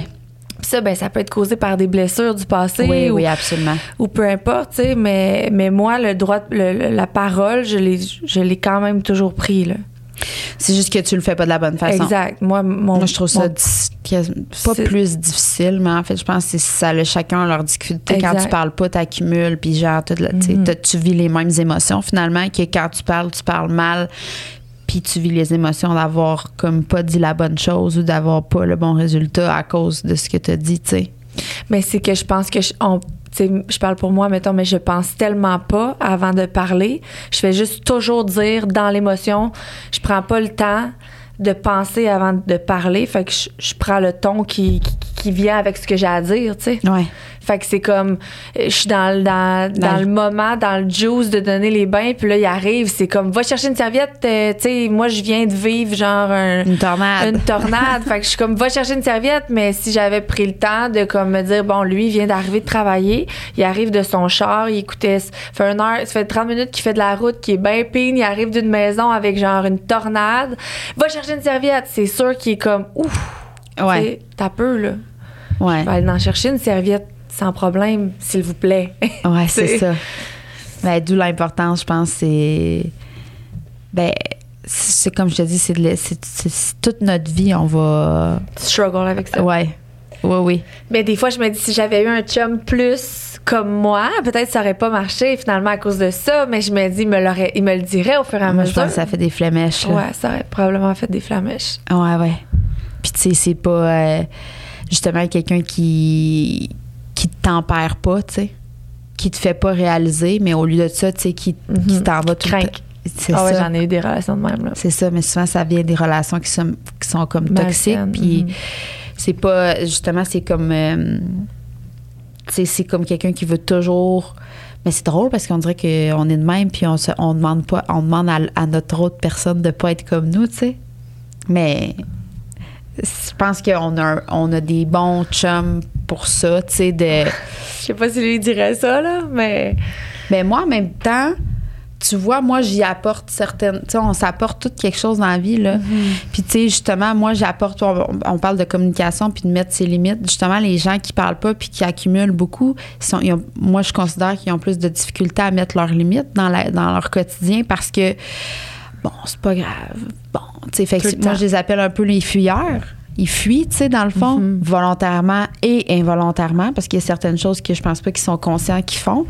puis ça, ben, ça peut être causé par des blessures du passé Oui, ou, oui, absolument. ou peu importe, tu sais. Mais, mais moi, le droit, le- le- la parole, je l'ai, je l'ai quand même toujours pris, là. C'est juste que tu le fais pas de la bonne façon. Exact. Moi, mon, Moi, je trouve ça mon- pas plus difficile, mais en fait, je pense que c'est ça a chacun leur difficulté. Quand Exact. tu parles pas, t'accumules, puis genre, tout le- tu sais, Mhm. tu vis les mêmes émotions finalement que quand tu parles, tu parles mal, puis tu vis les émotions d'avoir comme pas dit la bonne chose ou d'avoir pas le bon résultat à cause de ce que tu as dit, tu sais. Mais c'est que je pense que je, on- tu sais, je parle pour moi, mettons, mais je pense tellement pas avant de parler. Je fais juste toujours dire dans l'émotion. Je prends pas le temps de penser avant de parler. Fait que je, prends le ton qui, qui vient avec ce que j'ai à dire, tu sais. Ouais. Fait que c'est comme, euh, je suis dans, le- dans, dans, Dans le le- moment, dans le juice de donner les bains, puis là, il arrive, c'est comme, va chercher une serviette, euh, tu sais, moi, je viens de vivre genre un, Une tornade. une tornade. fait que je suis comme, va chercher une serviette, mais si j'avais pris le temps de comme me dire, bon, lui, il vient d'arriver de travailler, il arrive de son char, il écoutait, ça fait une heure, ça fait 30 minutes qu'il fait de la route, qui est bien pine, il arrive d'une maison avec genre une tornade, va chercher une serviette, c'est sûr qu'il est comme, ouf, Ouais. t'as peu, là. Ouais. Je vais aller en chercher une serviette sans problème, s'il vous plaît. Ouais, c'est ça. Ben, d'où l'importance, je pense, c'est. Ben, c'est comme je te dis, c'est, de la- c'est- c'est- c'est toute notre vie, on va. struggle avec ça. Ouais. Oui, oui. Mais des fois, je me dis, si j'avais eu un chum plus comme moi, peut-être ça aurait pas marché finalement à cause de ça, mais je me dis, il me, l'aurait, il me le dirait au fur et à Moi, je mesure. pense que ça fait des flamèches. là. Ouais, ça aurait probablement fait des flamèches. Ouais, ouais. Puis, tu sais, c'est pas euh, justement quelqu'un qui qui te tempère pas, tu sais. Qui te fait pas réaliser, mais au lieu de ça, tu sais, qui, qui Mhm. t'en va tout le temps. C'est Ah ouais, ça. j'en ai eu des relations de même, là. C'est ça, mais souvent, ça vient des relations qui sont, qui sont comme toxiques. Malsaines, Puis mhm. c'est pas. Justement, c'est comme. euh, c'est comme quelqu'un qui veut toujours. Mais c'est drôle parce qu'on dirait qu'on est de même, puis on, se, on demande pas, on demande à, à notre autre personne de pas être comme nous, tu sais. Mais je pense qu'on a, on a des bons chums pour ça, tu sais, de... Je sais pas si lui dirait ça, là, mais... Ben moi, en même temps, tu vois, moi, j'y apporte certaines. Tu sais, on s'apporte tout quelque chose dans la vie, là. Mm-hmm. Puis, tu sais, justement, moi, j'apporte. On, parle de communication puis de mettre ses limites. Justement, les gens qui parlent pas puis qui accumulent beaucoup, sont, ils ont- moi, je considère qu'ils ont plus de difficultés à mettre leurs limites dans, la- dans leur quotidien parce que, bon, c'est pas grave. Bon, tu sais, moi, je les appelle un peu les fuyeurs. Ils fuient, tu sais, dans le fond, Mm-hmm. volontairement et involontairement, parce qu'il y a certaines choses que je pense pas qu'ils sont conscients qu'ils font.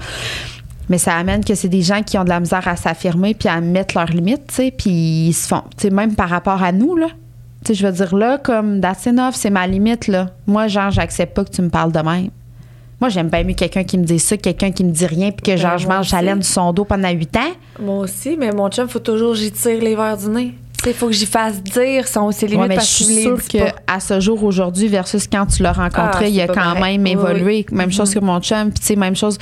Mais ça amène que c'est des gens qui ont de la misère à s'affirmer puis à mettre leurs limites, tu sais, puis ils se font, tu sais, même par rapport à nous, là. Tu sais, je veux dire, là, comme, that's enough, c'est ma limite, là. Moi, genre, j'accepte pas que tu me parles de même. Moi, j'aime bien mieux quelqu'un qui me dit ça, que quelqu'un qui me dit rien, puis que, genre, Ben, je moi mange aussi. laine de son dos pendant huit ans. Moi aussi, mais mon chum, faut toujours que j'y tire les verres du nez. Sais, faut que j'y fasse dire son, ses limites Ouais, mais je parce suis sûre pas. à ce jour aujourd'hui versus quand tu l'as rencontré, Ah, il a quand même évolué. oui. Même chose Mhm. que mon chum. Puis, tu sais, même chose.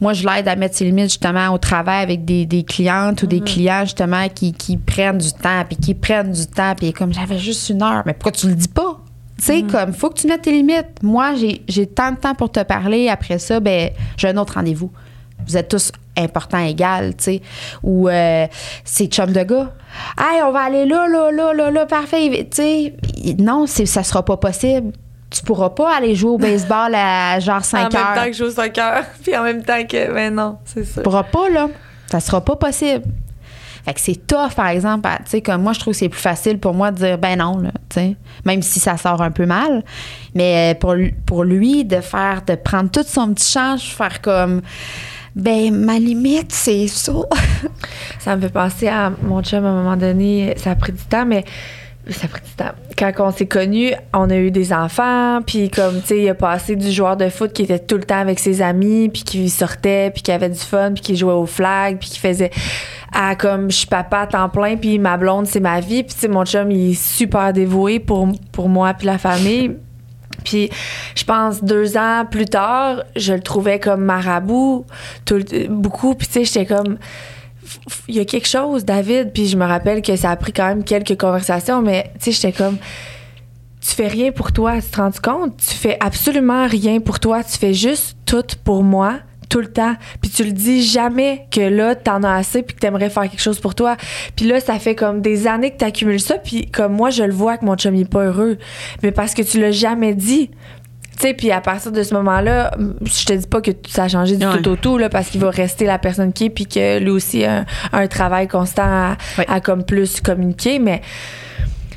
Moi, je l'aide à mettre ses limites justement au travail avec des, des clientes ou des Mhm. clients justement qui, qui prennent du temps, puis qui prennent du temps, puis comme j'avais juste une heure. Mais pourquoi tu le dis pas? Tu sais, Mhm. comme, faut que tu mettes tes limites. Moi, j'ai tant de temps pour te parler. Après ça, ben, j'ai un autre rendez-vous. Vous êtes tous importants égal, tu sais. Ou euh, c'est chum de gars. Hey, on va aller là, là, là, là, là, parfait. Tu sais, non, ça sera pas possible. Tu pourras pas aller jouer au baseball à genre en 5 même heures. temps que je joue au soccer, puis en même temps que. Mais non, c'est ça. Tu pourras pas, là. Ça sera pas possible. Fait que c'est tough, par exemple. Tu sais, comme moi, je trouve que c'est plus facile pour moi de dire, ben non, tu sais. Même si ça sort un peu mal. Mais euh, pour, pour lui, de faire, de prendre tout son petit change, faire comme, ben, ma limite, c'est ça. Ça me fait penser à mon chum à un moment donné. Ça a pris du temps, mais ça a pris du temps. Quand on s'est connus, on a eu des enfants, puis comme, tu sais, il a passé du joueur de foot qui était tout le temps avec ses amis, puis qui sortait, puis qui avait du fun, puis qui jouait au flag, puis qui faisait à comme je suis papa à temps plein, puis ma blonde, c'est ma vie. Puis, mon chum, il est super dévoué pour, pour moi, puis la famille. Puis je pense deux ans plus tard, je le trouvais comme marabout beaucoup. Puis tu sais, j'étais comme il y a quelque chose, David. Puis je me rappelle que ça a pris quand même quelques conversations, mais tu sais, j'étais comme tu fais rien pour toi, tu te rends compte? Tu fais absolument rien pour toi, tu fais juste tout pour moi tout le temps. Puis tu le dis jamais que là, t'en as assez puis que t'aimerais faire quelque chose pour toi. Puis là, ça fait comme des années que t'accumules ça. Puis comme moi, je le vois que mon chum il est pas heureux. Mais parce que tu l'as jamais dit. Tu sais, puis à partir de ce moment-là, je te dis pas que ça a changé du Ouais. tout au tout, là, parce qu'il va rester la personne qui est, puis que lui aussi a un, un travail constant à, Ouais. à comme plus communiquer. Mais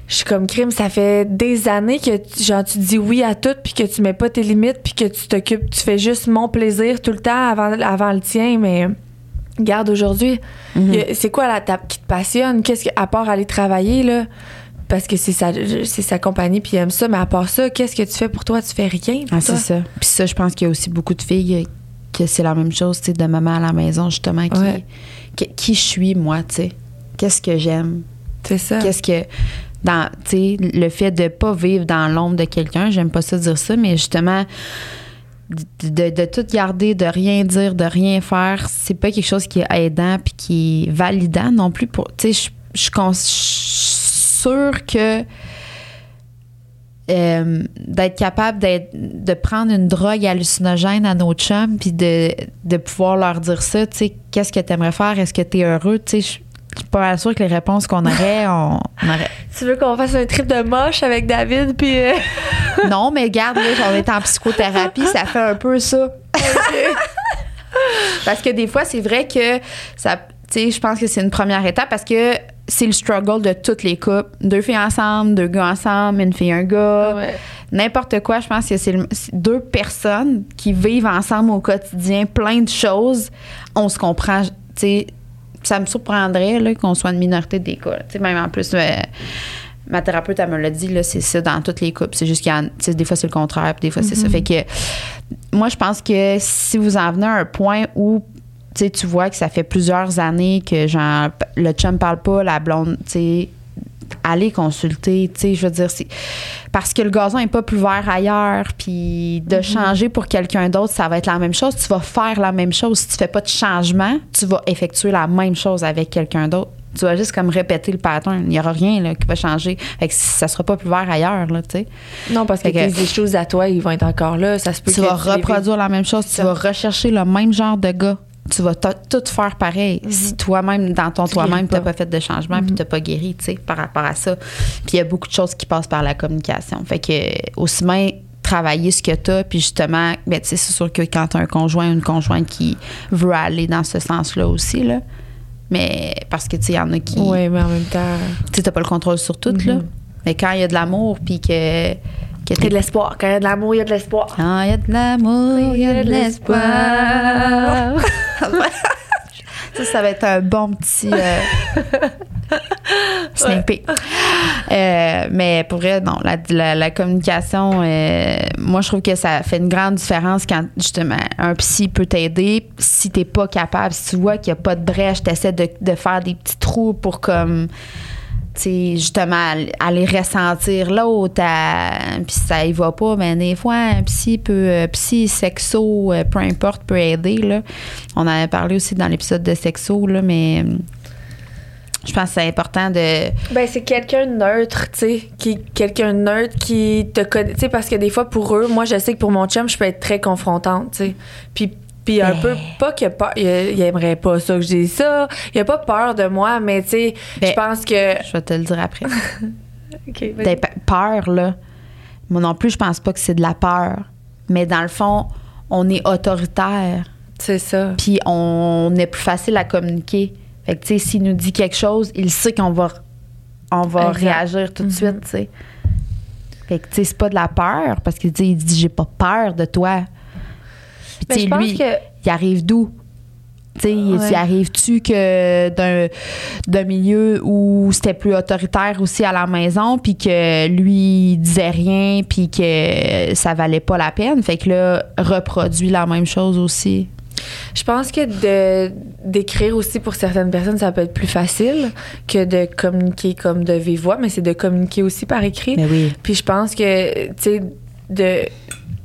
je suis comme crime, ça fait des années que tu- genre tu dis oui à tout puis que tu mets pas tes limites puis que tu t'occupes, tu fais juste mon plaisir tout le temps avant, avant le tien, mais garde aujourd'hui, Mhm. c'est quoi la ta- qui te passionne? Qu'est-ce que à part aller travailler là? Parce que c'est sa c'est sa compagnie puis il aime ça, mais à part ça, qu'est-ce que tu fais pour toi? Tu fais rien pour Ah, c'est ça. Puis ça, je pense qu'il y a aussi beaucoup de filles que c'est la même chose, tu sais, de maman à la maison, justement, qui, Ouais. qui, qui je suis, moi, tu sais. Qu'est-ce que j'aime? C'est ça. Qu'est-ce que. Dans, le fait de pas vivre dans l'ombre de quelqu'un, j'aime pas ça dire ça, mais justement, de, tout garder, de rien dire, de rien faire, c'est pas quelque chose qui est aidant puis qui est validant non plus. pour Tu sais, je- suis sûre que euh, d'être capable de prendre une drogue hallucinogène à nos chums puis de, de pouvoir leur dire ça, tu sais, qu'est-ce que tu aimerais faire? Est-ce que tu es heureux? Tu sais, suis pas mal sûre que les réponses qu'on aurait, on, on aurait. Tu veux qu'on fasse un trip de moche avec David puis euh, Non, mais regarde, là, on est en psychothérapie, ça fait un peu ça. parce que des fois, c'est vrai que ça. Tu sais, je pense que c'est une première étape parce que c'est le struggle de toutes les couples. Deux filles ensemble, deux gars ensemble, une fille, un gars. ouais. N'importe quoi, je pense que c'est deux personnes qui vivent ensemble au quotidien, plein de choses. On se comprend, tu sais. Ça me surprendrait là, qu'on soit une minorité des cas. là. Tu sais, même en plus, euh, ma thérapeute, elle me l'a dit, là, c'est ça dans toutes les couples. C'est juste qu'il y a, des fois, c'est le contraire, puis des fois, c'est ça. Fait que moi, je pense que si vous en venez à un point où tu vois que ça fait plusieurs années que genre, le chum parle pas, la blonde, tu sais, allez consulter, tu sais, je veux dire, c'est parce que le gazon est pas plus vert ailleurs, puis de changer pour quelqu'un d'autre, ça va être la même chose. Tu vas faire la même chose. Si tu fais pas de changement, tu vas effectuer la même chose avec quelqu'un d'autre. Tu vas juste comme répéter le pattern. Il n'y aura rien là, qui va changer. Fait que ça sera pas plus vert ailleurs, là, tu sais. Non, parce que, que- tes choses à toi, ils vont être encore là. Ça se peut Tu que vas reproduire la même chose. Tu vas rechercher le même genre de gars. Tu vas to- tout faire pareil. Si toi-même, dans ton Mhm. Toi-même, tu n'as pas. Mhm. pas fait de changement puis tu n'as pas guéri, tu sais, par rapport à ça. Puis il y a beaucoup de choses qui passent par la communication. Fait que, aussi bien travailler ce que tu as, puis justement, ben, tu sais, c'est sûr que quand tu as un conjoint ou une conjointe qui veut aller dans ce sens-là aussi, là. Mais parce que, tu sais, il y en a qui. Oui, mais en même temps. Tu n'as pas le contrôle sur tout, là. Mais quand il y a de l'amour, puis que. Il y a de l'espoir. Quand il y a de l'amour, il y a de l'espoir. quand il y a de l'amour, il y a de l'espoir. ça, ça va être un bon petit euh, sneak peek. Euh, mais pour vrai, non, la, la- la communication, euh, moi, je trouve que ça fait une grande différence quand, justement, un psy peut t'aider. Si t'es pas capable, si tu vois qu'il n'y a pas de brèche, tu essaies de, de faire des petits trous pour comme justement, aller- aller ressentir l'autre, à- puis ça y va pas, mais des fois, un psy peut, euh, psy, sexo, euh, peu importe, peut aider, là. On en avait parlé aussi dans l'épisode de sexo, là, mais euh, je pense que c'est important de... Ben, c'est quelqu'un neutre, tu sais, qui quelqu'un neutre qui te connaît, tu sais, parce que des fois, pour eux, moi, je sais que pour mon chum, je peux être très confrontante, tu sais. Puis, puis un Ben. peu, pas qu'il a peur, il, il aimerait pas ça que je dise ça, il a pas peur de moi, mais tu sais, Ben, je pense que... Je vais te le dire après. Peur, là. Moi non plus, je pense pas que c'est de la peur. Mais dans le fond, on est autoritaire. C'est ça. puis on est plus facile à communiquer. Fait que, tu sais, s'il nous dit quelque chose, il sait qu'on va, on va Exact. réagir tout de suite, tu sais. Fait que, tu sais, c'est pas de la peur, parce qu'il dit, il dit, j'ai pas peur de toi. Puis, Mais tu sais, je pense lui, que- il arrive d'où? Tu sais, Ouais. il arrive-tu que d'un, d'un milieu où c'était plus autoritaire aussi à la maison, puis que lui, il disait rien, puis que ça valait pas la peine? Fait que là, reproduit la même chose aussi. Je pense que de d'écrire aussi pour certaines personnes, ça peut être plus facile que de communiquer comme de vive voix, mais c'est de communiquer aussi par écrit. Mais oui. Puis je pense que, tu sais, de,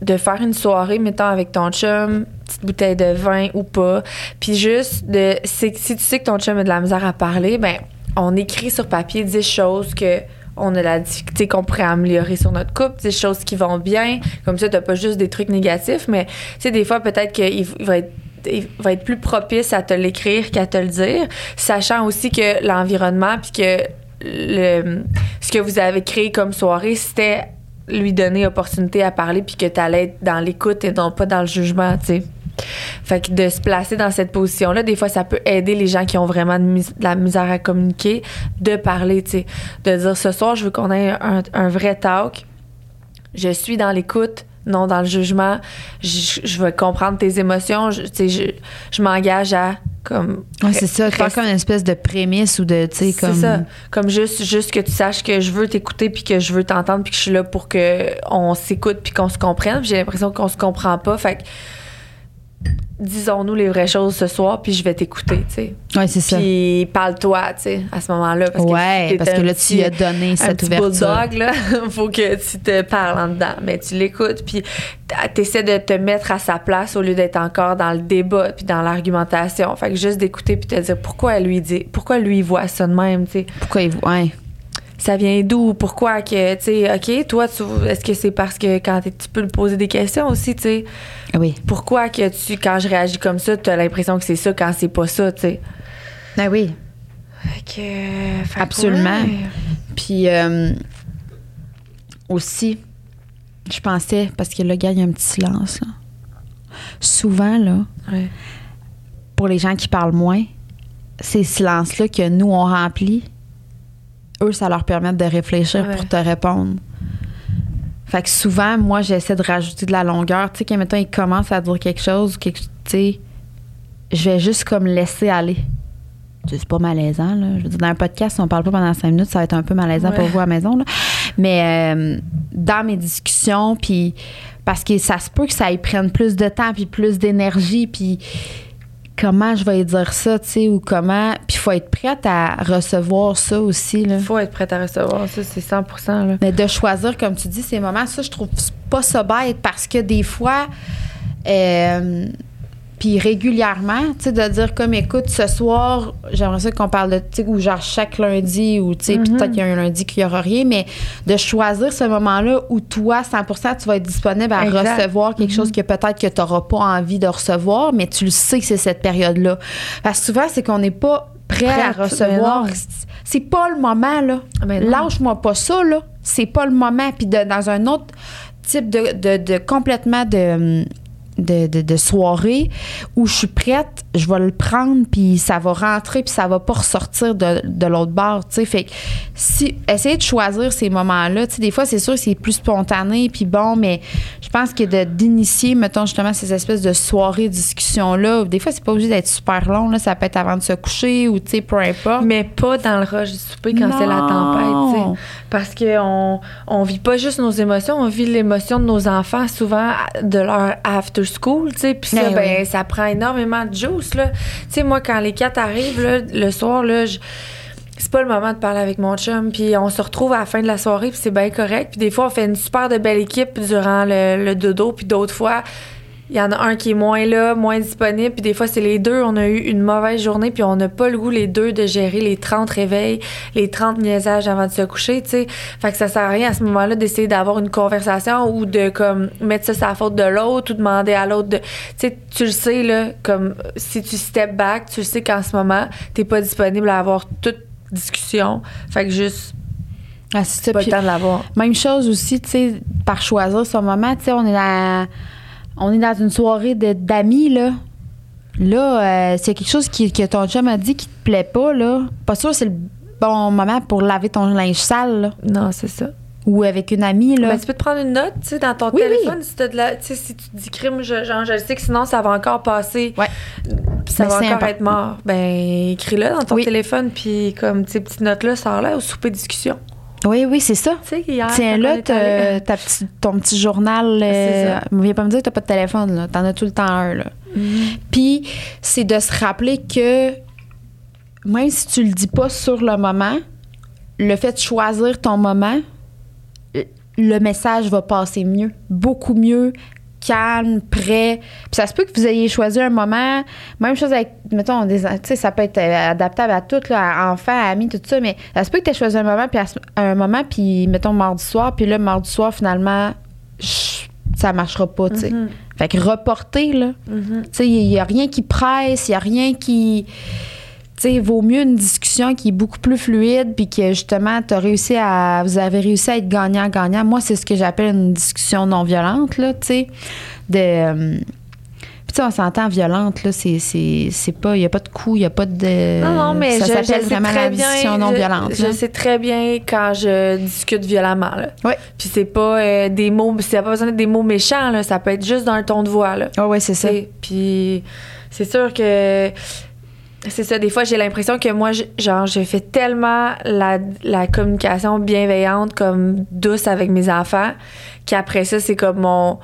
de faire une soirée, mettons, avec ton chum, petite bouteille de vin ou pas, puis juste de. Si tu sais que ton chum a de la misère à parler, ben, on écrit sur papier 10 choses que. On a la difficulté qu'on pourrait améliorer sur notre couple, des choses qui vont bien. Comme ça, t'as pas juste des trucs négatifs, mais tu sais, des fois, peut-être qu'il il va être il va être plus propice à te l'écrire qu'à te le dire, sachant aussi que l'environnement puis que ce que vous avez créé comme soirée, c'était lui donner opportunité à parler puis que tu allais être dans l'écoute et non pas dans le jugement, tu sais. Fait que de se placer dans cette position-là, des fois, ça peut aider les gens qui ont vraiment de, la misère à communiquer de parler, tu sais. De dire ce soir, je veux qu'on ait un vrai talk. Je suis dans l'écoute, non dans le jugement. Je, je vais comprendre tes émotions. Je, tu sais, je, je m'engage à comme Ouais, c'est ça. Faire comme une espèce de prémisse ou de, tu sais, comme. c'est ça. Comme juste, juste que tu saches que je veux t'écouter puis que je veux t'entendre puis que je suis là pour que on s'écoute puis qu'on se comprenne. J'ai l'impression qu'on se comprend pas. Fait que disons-nous les vraies choses ce soir puis je vais t'écouter, tu sais. Ouais, c'est ça. Puis parle-toi, tu sais, à ce moment-là. Parce que ouais, parce que un là, petit- tu lui as donné un cette petit ouverture. bulldog, là, faut que tu te parles en dedans. Mais tu l'écoutes, puis t'essaies de te mettre à sa place au lieu d'être encore dans le débat puis dans l'argumentation. Fait que juste d'écouter puis te dire pourquoi lui dit, pourquoi lui il voit ça de même, tu sais. Pourquoi il. Ouais. Ça vient d'où? Pourquoi que, tu sais, OK, toi, est-ce que c'est parce que quand tu peux lui poser des questions aussi, tu sais? Ah Oui. Pourquoi que tu, quand je réagis comme ça, tu as l'impression que c'est ça quand c'est pas ça, tu sais? Ah oui. Que, fait Absolument. ouais. Puis euh, aussi, je pensais, parce que là, gars, il y a un petit silence. Là. Souvent, là, Ouais. pour les gens qui parlent moins, ces silences-là que nous, on remplit, eux, ça leur permet de réfléchir Ouais. pour te répondre. Fait que souvent, moi, j'essaie de rajouter de la longueur. Tu sais, quand mettons, ils commencent à dire quelque chose, ou quelque, tu sais, je vais juste comme laisser aller. Tu sais, C'est pas malaisant, là. Je veux dire, dans un podcast, si on parle pas pendant cinq minutes, ça va être un peu malaisant Ouais. pour vous à la maison, là. Mais euh, dans mes discussions, puis parce que ça se peut que ça y prenne plus de temps, puis plus d'énergie, puis comment je vais dire ça, tu sais, ou comment. Puis il faut être prête à recevoir ça aussi, là. Il faut être prête à recevoir ça, c'est 100% là. Mais de choisir, comme tu dis, ces moments, ça, je trouve pas ça bête parce que des fois, euh, puis régulièrement, tu sais, de dire comme, écoute, ce soir, j'aimerais ça qu'on parle de, tu sais, ou genre chaque lundi, ou tu sais, puis peut-être qu'il y a un lundi qu'il y aura rien, mais de choisir ce moment-là où toi, 100% tu vas être disponible à recevoir quelque chose que peut-être que tu n'auras pas envie de recevoir, mais tu le sais que c'est cette période-là. Parce que souvent, c'est qu'on n'est pas prêt à recevoir. C'est pas le moment, là. Lâche-moi pas ça, là. C'est pas le moment. Puis dans un autre type de, de, de complètement de de, de, soirée où je suis prête, je vais le prendre, puis ça va rentrer, puis ça va pas ressortir de, de l'autre bord, tu sais. Fait que si, essayer de choisir ces moments-là, tu sais, des fois, c'est sûr que c'est plus spontané, puis bon, mais je pense que d'initier, mettons, justement, ces espèces de soirées, discussions-là, des fois, c'est pas obligé d'être super long, là, ça peut être avant de se coucher ou, tu sais, peu importe. Mais pas dans le rush du souper quand c'est la tempête, tu sais. Parce qu'on on vit pas juste nos émotions, on vit l'émotion de nos enfants, souvent de leur after school, tu sais. Puis ça, ben, ben ça prend énormément de Tu sais, moi, quand les quatre arrivent, le soir, là, c'est pas le moment de parler avec mon chum. Puis on se retrouve à la fin de la soirée, puis c'est bien correct. Puis des fois, on fait une super de belle équipe durant le dodo, puis d'autres fois, il y en a un qui est moins là, moins disponible, puis des fois c'est les deux, on a eu une mauvaise journée, puis on n'a pas le goût les deux de gérer les 30 réveils, les 30 niaisages avant de se coucher, tu sais. Fait que ça sert à rien à ce moment-là d'essayer d'avoir une conversation ou de comme mettre ça sur la faute de l'autre ou demander à l'autre de tu sais tu le sais là comme si tu step back, tu le sais qu'en ce moment, t'es pas disponible à avoir toute discussion. Fait que juste ah, c'est pas le temps de l'avoir. Même chose aussi, tu sais, par choisir ce moment, tu sais, on est là on est dans une soirée d'amis, là. Là, euh, c'est quelque chose qui, que ton chum a dit qui te plaît pas, là. Pas sûr c'est le bon moment pour laver ton linge sale, là. Non, c'est ça. Ou avec une amie, là. Ben, tu peux te prendre une note, tu sais, dans ton téléphone, si, de la, si tu dis crime, je, genre, je sais que sinon, ça va encore passer. Ouais. ça va encore être mort. Ben, écris-le dans ton téléphone, puis comme, ces petites notes-là, sors-là au souper discussion. Oui, oui, c'est ça. Tiens là, ta ton petit journal. Euh, viens pas me dire que t'as pas de téléphone, là. T'en as tout le temps un, là. Mm-hmm. Puis, c'est de se rappeler que même si tu le dis pas sur le moment, le fait de choisir ton moment, le message va passer mieux, beaucoup mieux calme, prêt. Puis ça se peut que vous ayez choisi un moment, même chose avec, mettons, des, ça peut être euh, adaptable à tout, là, à enfants, à amis, tout ça, mais ça se peut que tu aies choisi un moment, puis un moment, puis mettons mardi soir, puis là, mardi soir, finalement, ça marchera pas, tu sais. Mm-hmm. Fait que reporter, là. Mm-hmm. Tu sais, il n'y a rien qui presse, il n'y a rien qui il vaut mieux une discussion qui est beaucoup plus fluide, puis que justement, as réussi à, vous avez réussi à être gagnant-gagnant. Moi, c'est ce que j'appelle une discussion non violente, là, tu sais. De. Euh, puis, on s'entend violente, là, c'est, c'est, pas, il n'y a pas de coup, il n'y a pas de. Non, non, mais ça je, s'appelle vraiment la discussion non violente. Je, sais très bien quand je discute violemment, là. Oui. Puis, c'est pas euh, des mots, c'est pas besoin d'être des mots méchants, là, ça peut être juste dans un ton de voix, là. Ah, oui, c'est ça. Puis, c'est sûr que c'est ça, des fois, j'ai l'impression que moi, genre, je fais tellement la, la, communication bienveillante, comme douce avec mes enfants, qu'après ça, c'est comme mon,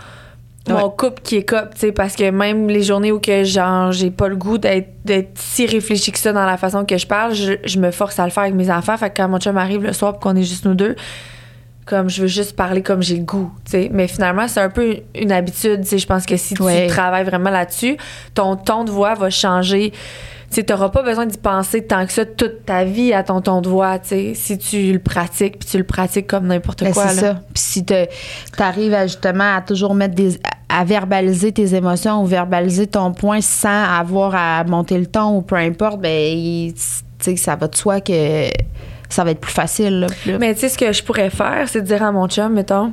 mon couple qui est cop, tu sais, parce que même les journées où que, genre, j'ai pas le goût d'être si réfléchi que ça dans la façon que je parle, je, me force à le faire avec mes enfants. Fait que quand mon chum arrive le soir qu'on est juste nous deux, comme je veux juste parler comme j'ai le goût, tu sais. Mais finalement, c'est un peu une habitude, tu sais. Je pense que si tu travailles vraiment là-dessus, ton ton de voix va changer tu n'auras pas besoin d'y penser tant que ça toute ta vie à ton ton de voix, tu si tu le pratiques, puis tu le pratiques comme n'importe ben, quoi. C'est ça. Puis si tu arrives à justement à toujours mettre des. à verbaliser tes émotions ou verbaliser ton point sans avoir à monter le ton ou peu importe, ben, tu ça va de soi que ça va être plus facile. Mais tu sais, ce que je pourrais faire, c'est de dire à mon chum, mettons,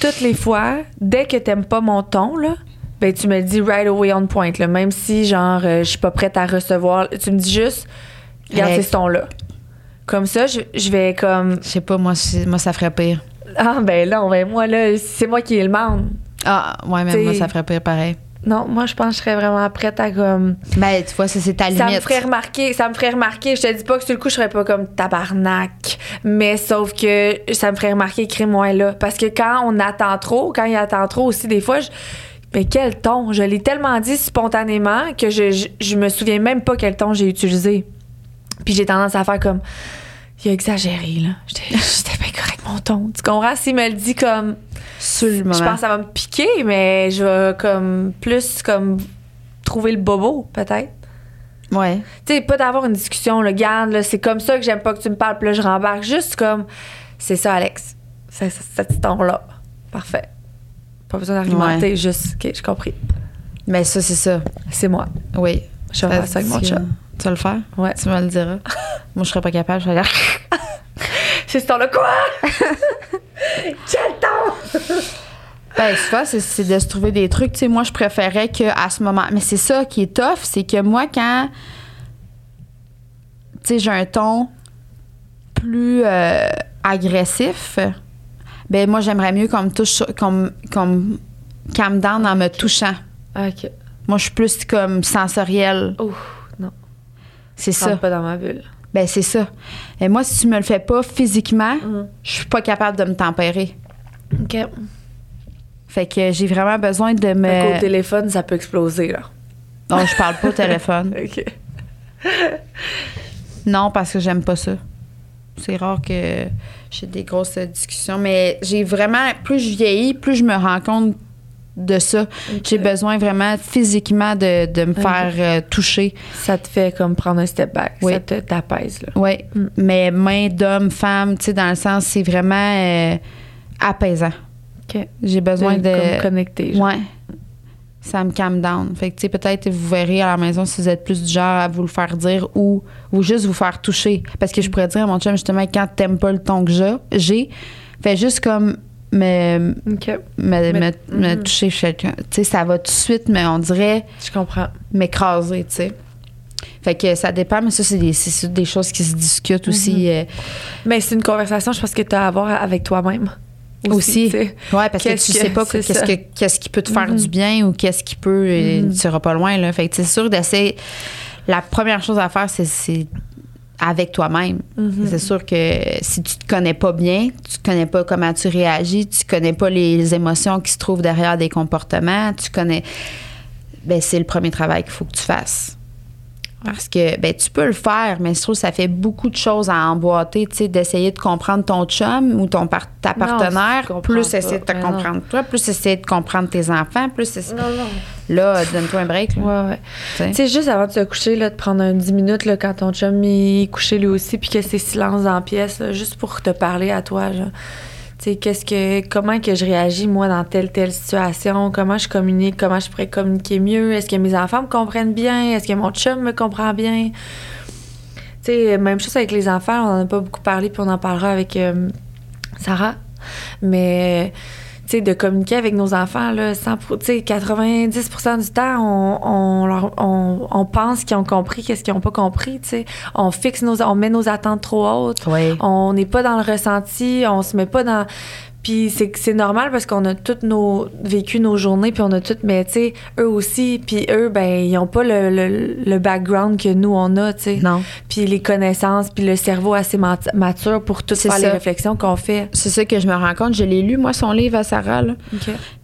toutes les fois, dès que t'aimes pas mon ton, là, ben tu me le dis right away on point là, même si genre euh, je suis pas prête à recevoir, tu me dis juste regarde ces ton là. Comme ça, je, je vais comme je sais pas moi moi ça ferait pire. Ah ben là, ben moi là, c'est moi qui le demande. Ah ouais, mais moi ça ferait pire pareil. Non, moi je pense que je serais vraiment prête à comme. Ben tu vois, ça c'est ta limite. Ça me ferait remarquer, ça me ferait remarquer. Je te dis pas que sur le coup je serais pas comme tabarnak, mais sauf que ça me ferait remarquer crime moi là, parce que quand on attend trop, quand il attend trop aussi des fois, je, mais quel ton? Je l'ai tellement dit spontanément que je, je, me souviens même pas quel ton j'ai utilisé. Puis j'ai tendance à faire comme. Il a exagéré, là. J'étais pas correct mon ton. Tu comprends? S'il me le dit comme. Le Je pense que ça va me piquer, mais je vais comme plus comme trouver le bobo, peut-être. Ouais. Tu sais, pas d'avoir une discussion, le garde, là, c'est comme ça que j'aime pas que tu me parles, puis là, je rembarque. Juste comme, c'est ça, Alex. C'est cet ton-là. Parfait. Pas besoin d'argumenter, juste, OK, j'ai compris. Mais ça, c'est ça. C'est moi. Oui. Je vais faire ça avec mon Tu- chat. Tu vas le faire? Ouais. Tu me le diras. Moi, je serais pas capable. Je vais dire. C'est ce ton-là, quoi? Quel temps? Ben, c'est- c'est de se trouver des trucs. Tu sais, moi, je préférais qu'à ce moment. Mais c'est ça qui est tough, c'est que moi, quand. Tu sais, j'ai un ton plus euh, agressif, ben, moi, j'aimerais mieux qu'on me touche, qu'on me- qu'on me down en me touchant. OK. Moi, je suis plus comme sensorielle. Ouf, non. C'est Ça. pas dans ma bulle. Ben, c'est ça. Et moi, si tu me le fais pas physiquement, Mhm. je suis pas capable de me tempérer. OK. Fait que j'ai vraiment besoin de me. Qu'au téléphone, ça peut exploser, là. Non, je parle pas au téléphone. OK. Non, parce que j'aime pas ça. C'est rare que j'ai des grosses discussions, mais j'ai vraiment, plus je vieillis, plus je me rends compte de ça. J'ai besoin vraiment physiquement de, de me faire euh, toucher. Ça te fait comme prendre un step back. Oui. Ça te t'apaise. Oui. Mm. Mais main d'homme, femme, tu sais, dans le sens, c'est vraiment euh, apaisant. OK. J'ai besoin de. Comme connecter. genre. Ouais. Ça me calme down. Fait que, tu sais, peut-être vous verrez à la maison si vous êtes plus du genre à vous le faire dire ou, ou juste vous faire toucher. Parce que je pourrais dire à mon chum, justement, quand t'aimes pas le ton que j'ai, fais juste comme me, me, me, me mhm. toucher quelqu'un. Tu sais, ça va tout de suite, mais on dirait Je comprends. m'écraser, tu sais. Fait que ça dépend, mais ça, c'est des, des choses qui se discutent aussi. euh, Mais c'est une conversation, je pense, que tu as à avoir avec toi-même. Aussi. Ouais, parce que tu sais pas qu'est-ce ça? que qu'est-ce qui peut te faire Mhm. du bien ou qu'est-ce qui peut euh, Mhm. tu seras pas loin là. Fait que c'est sûr d'essayer la première chose à faire c'est avec toi-même. Mhm. C'est sûr que si tu te connais pas bien, tu connais pas comment tu réagis, tu connais pas les émotions qui se trouvent derrière des comportements, tu connais ben c'est le premier travail qu'il faut que tu fasses. Parce que ben tu peux le faire, mais je trouve que ça fait beaucoup de choses à emboîter, tu sais, d'essayer de comprendre ton chum ou ton par- ta partenaire, plus essayer de te non. comprendre toi, plus essayer de comprendre tes enfants, plus essayer- Non, non. là donne-toi un break là, Ouais, ouais. tu sais. Juste avant de se coucher, là, de prendre un 10 minutes là, quand ton chum est couché lui aussi, puis que c'est silence dans la pièce, là, juste pour te parler à toi. Genre. Qu'est-ce que, comment que je réagis, moi, dans telle, telle situation, comment je communique, comment je pourrais communiquer mieux, est-ce que mes enfants me comprennent bien, est-ce que mon chum me comprend bien? Tu sais, même chose avec les enfants, on en a pas beaucoup parlé, puis on en parlera avec euh, Sarah. Mais, sais, de communiquer avec nos enfants, là, sans, pro- tu sais, 90% du temps, on, on, leur- on, on pense qu'ils ont compris qu'est-ce qu'ils n'ont pas compris, tu sais. On fixe nos, on met nos attentes trop hautes. Oui. On n'est pas dans le ressenti, on se met pas dans. Puis c'est c'est normal parce qu'on a toutes nos vécu nos journées puis on a toutes mais tu sais eux aussi puis eux ben ils ont pas le, le, le background que nous on a tu sais Non. puis les connaissances puis le cerveau assez mat- mature pour tout C'est faire les réflexions qu'on fait. C'est ça que je me rends compte, je l'ai lu moi son livre à Sarah là.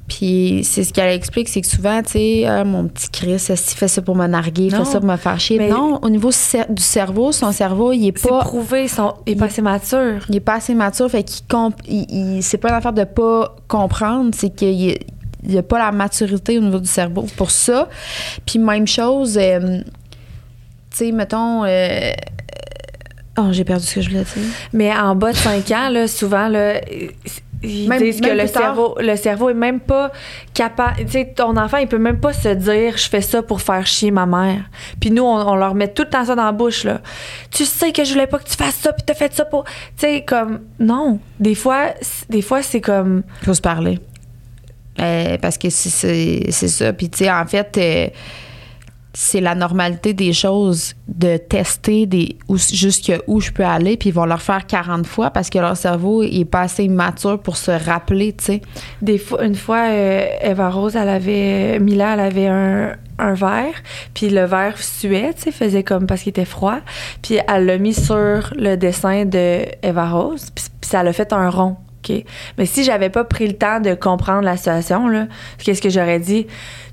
Puis c'est ce qu'elle explique, c'est que souvent, tu sais, Ah, mon petit Chris, qu'il fait ça pour me narguer, il Non. fait ça pour me faire chier? Non, au niveau cer- du cerveau, son cerveau, il est C'est pas, prouvé, ils sont ils est pas assez mature. il est pas assez mature, fait qu'il il, il- c'est pas une affaire de pas comprendre, c'est qu'il il a pas la maturité au niveau du cerveau pour ça. Puis même chose, euh, tu sais, mettons. euh, oh, j'ai perdu ce que je voulais dire. Mais en bas de 5 ans, là, souvent, là, ils Même- disent que le cerveau, le cerveau est même pas capable. Tu sais, ton enfant, il peut même pas se dire je fais ça pour faire chier ma mère. Puis nous, on, on leur met tout le temps ça dans la bouche, là. Tu sais que je voulais pas que tu fasses ça, puis t'as fait ça pour. Tu sais, comme. Non. Des fois, des fois c'est comme. faut se parler. Euh, parce que c'est ça. Puis, tu sais, en fait, euh, c'est la normalité des choses de tester des, où, où je peux aller, puis ils vont leur faire 40 fois parce que leur cerveau est pas assez mature pour se rappeler, tu sais. Des fois, une fois, euh, Eva Rose, elle avait. Mila, elle avait un, un verre, puis le verre suait, tu sais, faisait comme parce qu'il était froid. Puis elle l'a mis sur le dessin de Eva Rose, puis ça l'a fait un rond. Mais si j'avais pas pris le temps de comprendre la situation, là, qu'est-ce que j'aurais dit?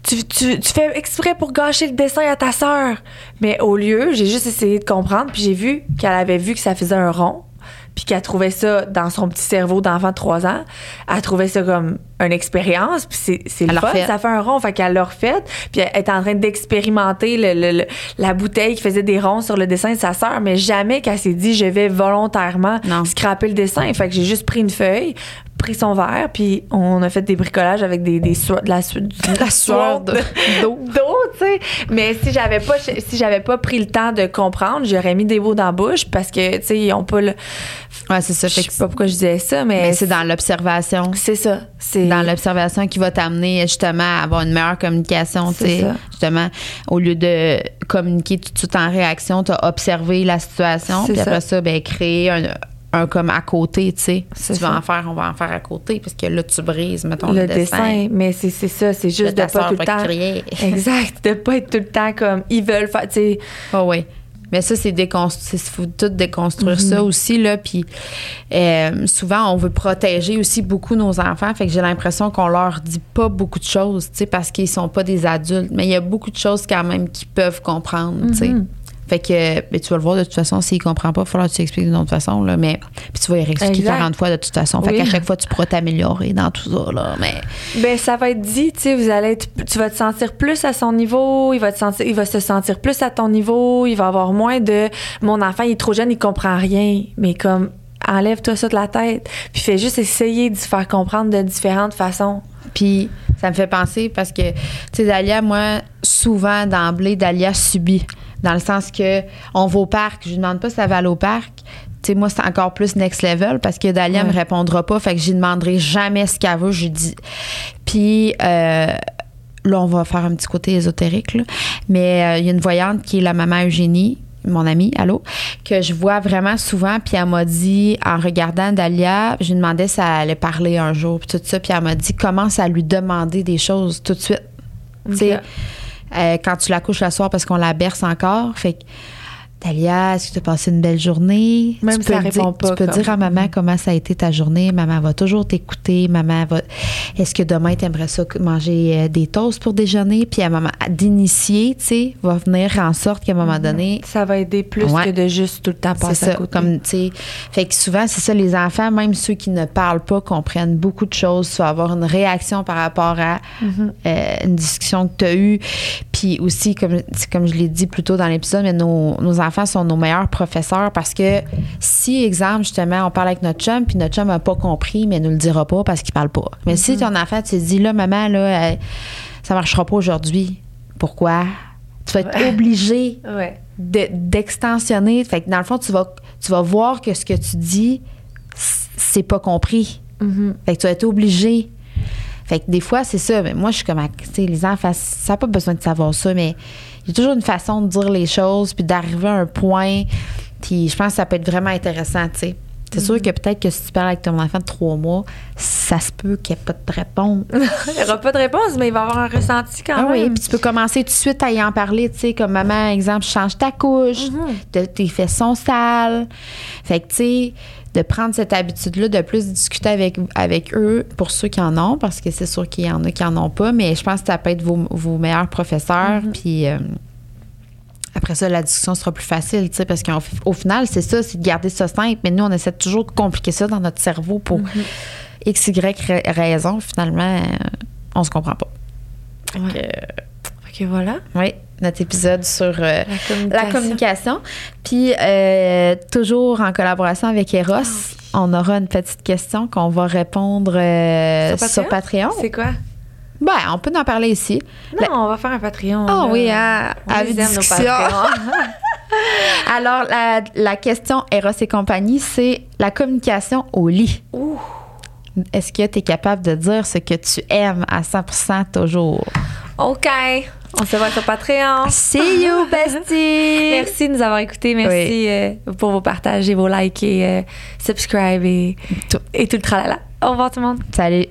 Tu, tu, tu fais exprès pour gâcher le dessin à ta sœur. Mais au lieu, j'ai juste essayé de comprendre, puis j'ai vu qu'elle avait vu que ça faisait un rond. puis qu'elle trouvait ça dans son petit cerveau d'enfant de 3 ans, elle trouvait ça comme une expérience, puis c'est, le fun, ça fait un rond, fait qu'elle l'a refait, puis elle est en train d'expérimenter le- le- le- la bouteille qui faisait des ronds sur le dessin de sa sœur, mais jamais qu'elle s'est dit je vais volontairement Non. scraper le dessin. Fait que j'ai juste pris une feuille, pris son verre, puis on a fait des bricolages avec des, des de la, de la sueur de- d'eau. tu sais. Mais si j'avais pas si j'avais pas pris le temps de comprendre, j'aurais mis des mots dans la bouche parce que tu sais ils ont pas le Ouais, c'est ça. je sais pas pourquoi je disais ça mais, mais c'est dans l'observation. c'est ça, c'est Dans l'observation qui va t'amener justement à avoir une meilleure communication, tu sais. Justement, au lieu de communiquer tout de suite en réaction, tu as observé la situation, C'est puis ça. après ça, ben, créer un, un comme à côté, tu sais. Si tu vas ça. en faire, on va en faire à côté, parce que là, tu brises, mettons, le le, dessin, mais c'est c'est ça, c'est juste de ta pas tout le temps crier. Exact, de pas être tout le temps comme ils veulent faire, tu sais. Oh oui. Mais ça, c'est déconstruire. Il faut tout déconstruire Mm-hmm. ça aussi. Là. Puis euh, souvent, on veut protéger aussi beaucoup nos enfants. Fait que j'ai l'impression qu'on leur dit pas beaucoup de choses, tu sais, parce qu'ils sont pas des adultes. Mais il y a beaucoup de choses quand même qu'ils peuvent comprendre, tu sais. Fait que ben, tu vas le voir de toute façon, s'il comprend pas, il va falloir que tu l'expliques d'une autre façon. Là, mais puis tu vas y réexpliquer Exact. 40 fois de toute façon. Fait Oui. qu'à chaque fois, tu pourras t'améliorer dans tout ça. Là, mais Ben ça va être dit, tu sais, vous allez être, tu vas te sentir plus à son niveau, il va te sentir, il va se sentir plus à ton niveau, il va avoir moins de mon enfant il est trop jeune, il comprend rien, mais comme enlève-toi ça de la tête, puis fais juste essayer de se faire comprendre de différentes façons. Puis ça me fait penser parce que, tu sais, Dalia, moi, souvent d'emblée, Dalia subit. Dans le sens que on va au parc, je lui demande pas si elle va aller au parc. Tu sais, moi, c'est encore plus next level parce que Dalia Ouais. me répondra pas. Fait que je lui demanderai jamais ce qu'elle veut. Je lui dis. Puis, euh, là, on va faire un petit côté ésotérique, là. Mais euh, il y a une voyante qui est la maman Eugénie, mon amie, allô, que je vois vraiment souvent. Puis elle m'a dit, en regardant Dalia, je lui demandais si elle allait parler un jour, puis tout ça. Puis elle m'a dit, commence à lui demander des choses tout de suite. Tu sais, Ok. Euh, quand tu la couches le soir parce qu'on la berce encore. Fait que, Dalia, est-ce que tu as passé une belle journée? Même tu si peux dire, pas Tu peux comme- dire à maman comment ça a été ta journée. Maman va toujours t'écouter. Maman va. Est-ce que demain, tu aimerais ça manger euh, des toasts pour déjeuner? Puis à maman, d'initier, tu sais, va venir en sorte qu'à un moment donné, Ça va aider plus Ouais. que de juste tout le temps passer à ça, côté. comme tu sais. Fait que souvent, c'est ça, les enfants, même ceux qui ne parlent pas, comprennent beaucoup de choses. Tu vas avoir une réaction par rapport à Mm-hmm. euh, une discussion que tu as eue. Puis aussi, comme, comme je l'ai dit plus tôt dans l'épisode, mais nos, nos enfants sont nos meilleurs professeurs parce que si, exemple, justement, on parle avec notre chum, puis notre chum n'a pas compris, mais ne nous le dira pas parce qu'il parle pas. Mais si ton enfant, tu te dis, là, maman, là, euh, ça marchera pas aujourd'hui. Pourquoi? Tu vas être Ouais. obligé Ouais. de- d'extensionner. Fait que dans le fond, tu vas, tu vas voir que ce que tu dis, c'est pas compris. Mhm. Fait que tu vas être obligé. Fait que des fois, c'est ça. Mais moi, je suis comme, tu sais, les enfants, ça n'a pas besoin de savoir ça, mais il y a toujours une façon de dire les choses, puis d'arriver à un point. Puis je pense que ça peut être vraiment intéressant, tu sais. C'est sûr que peut-être que si tu parles avec ton enfant de trois mois, ça se peut qu'il n'y ait pas de réponse. Il n'y aura pas de réponse, mais il va avoir un ressenti quand Ah oui, même. puis tu peux commencer tout de suite à y en parler, tu sais, comme maman, exemple, change ta couche, de- tes fesses sont sales. Fait que, tu sais, de prendre cette habitude-là, de plus discuter avec, avec eux, pour ceux qui en ont, parce que c'est sûr qu'il y en a qui en ont pas, mais je pense que ça peut être vos, vos meilleurs professeurs, puis... euh, après ça, la discussion sera plus facile, tu sais, parce qu'au au final, c'est ça, c'est de garder ça simple. Mais nous, on essaie toujours de compliquer ça dans notre cerveau pour X, Y ra- raison. Finalement, on se comprend pas. Que voilà. oui, notre épisode sur euh, La communication. la communication. Puis, euh, toujours en collaboration avec Eros, Ah on aura une petite question qu'on va répondre euh, Sur Patreon? Patreon. C'est quoi? Ben, on peut en parler ici. Non, on va faire un Patreon. Ah oui, hein, On avec les aime, nos discussion. Patreons. Alors, la, la question Eros et compagnie, c'est la communication au lit. Ouh. Est-ce que tu es capable de dire ce que tu aimes à 100% toujours? OK. On se voit sur Patreon. See you, bestie! Merci de nous avoir écoutés. Merci euh, pour vos partages et vos likes et euh, subscribe et Tout. et tout le tralala. Au revoir tout le monde. Salut!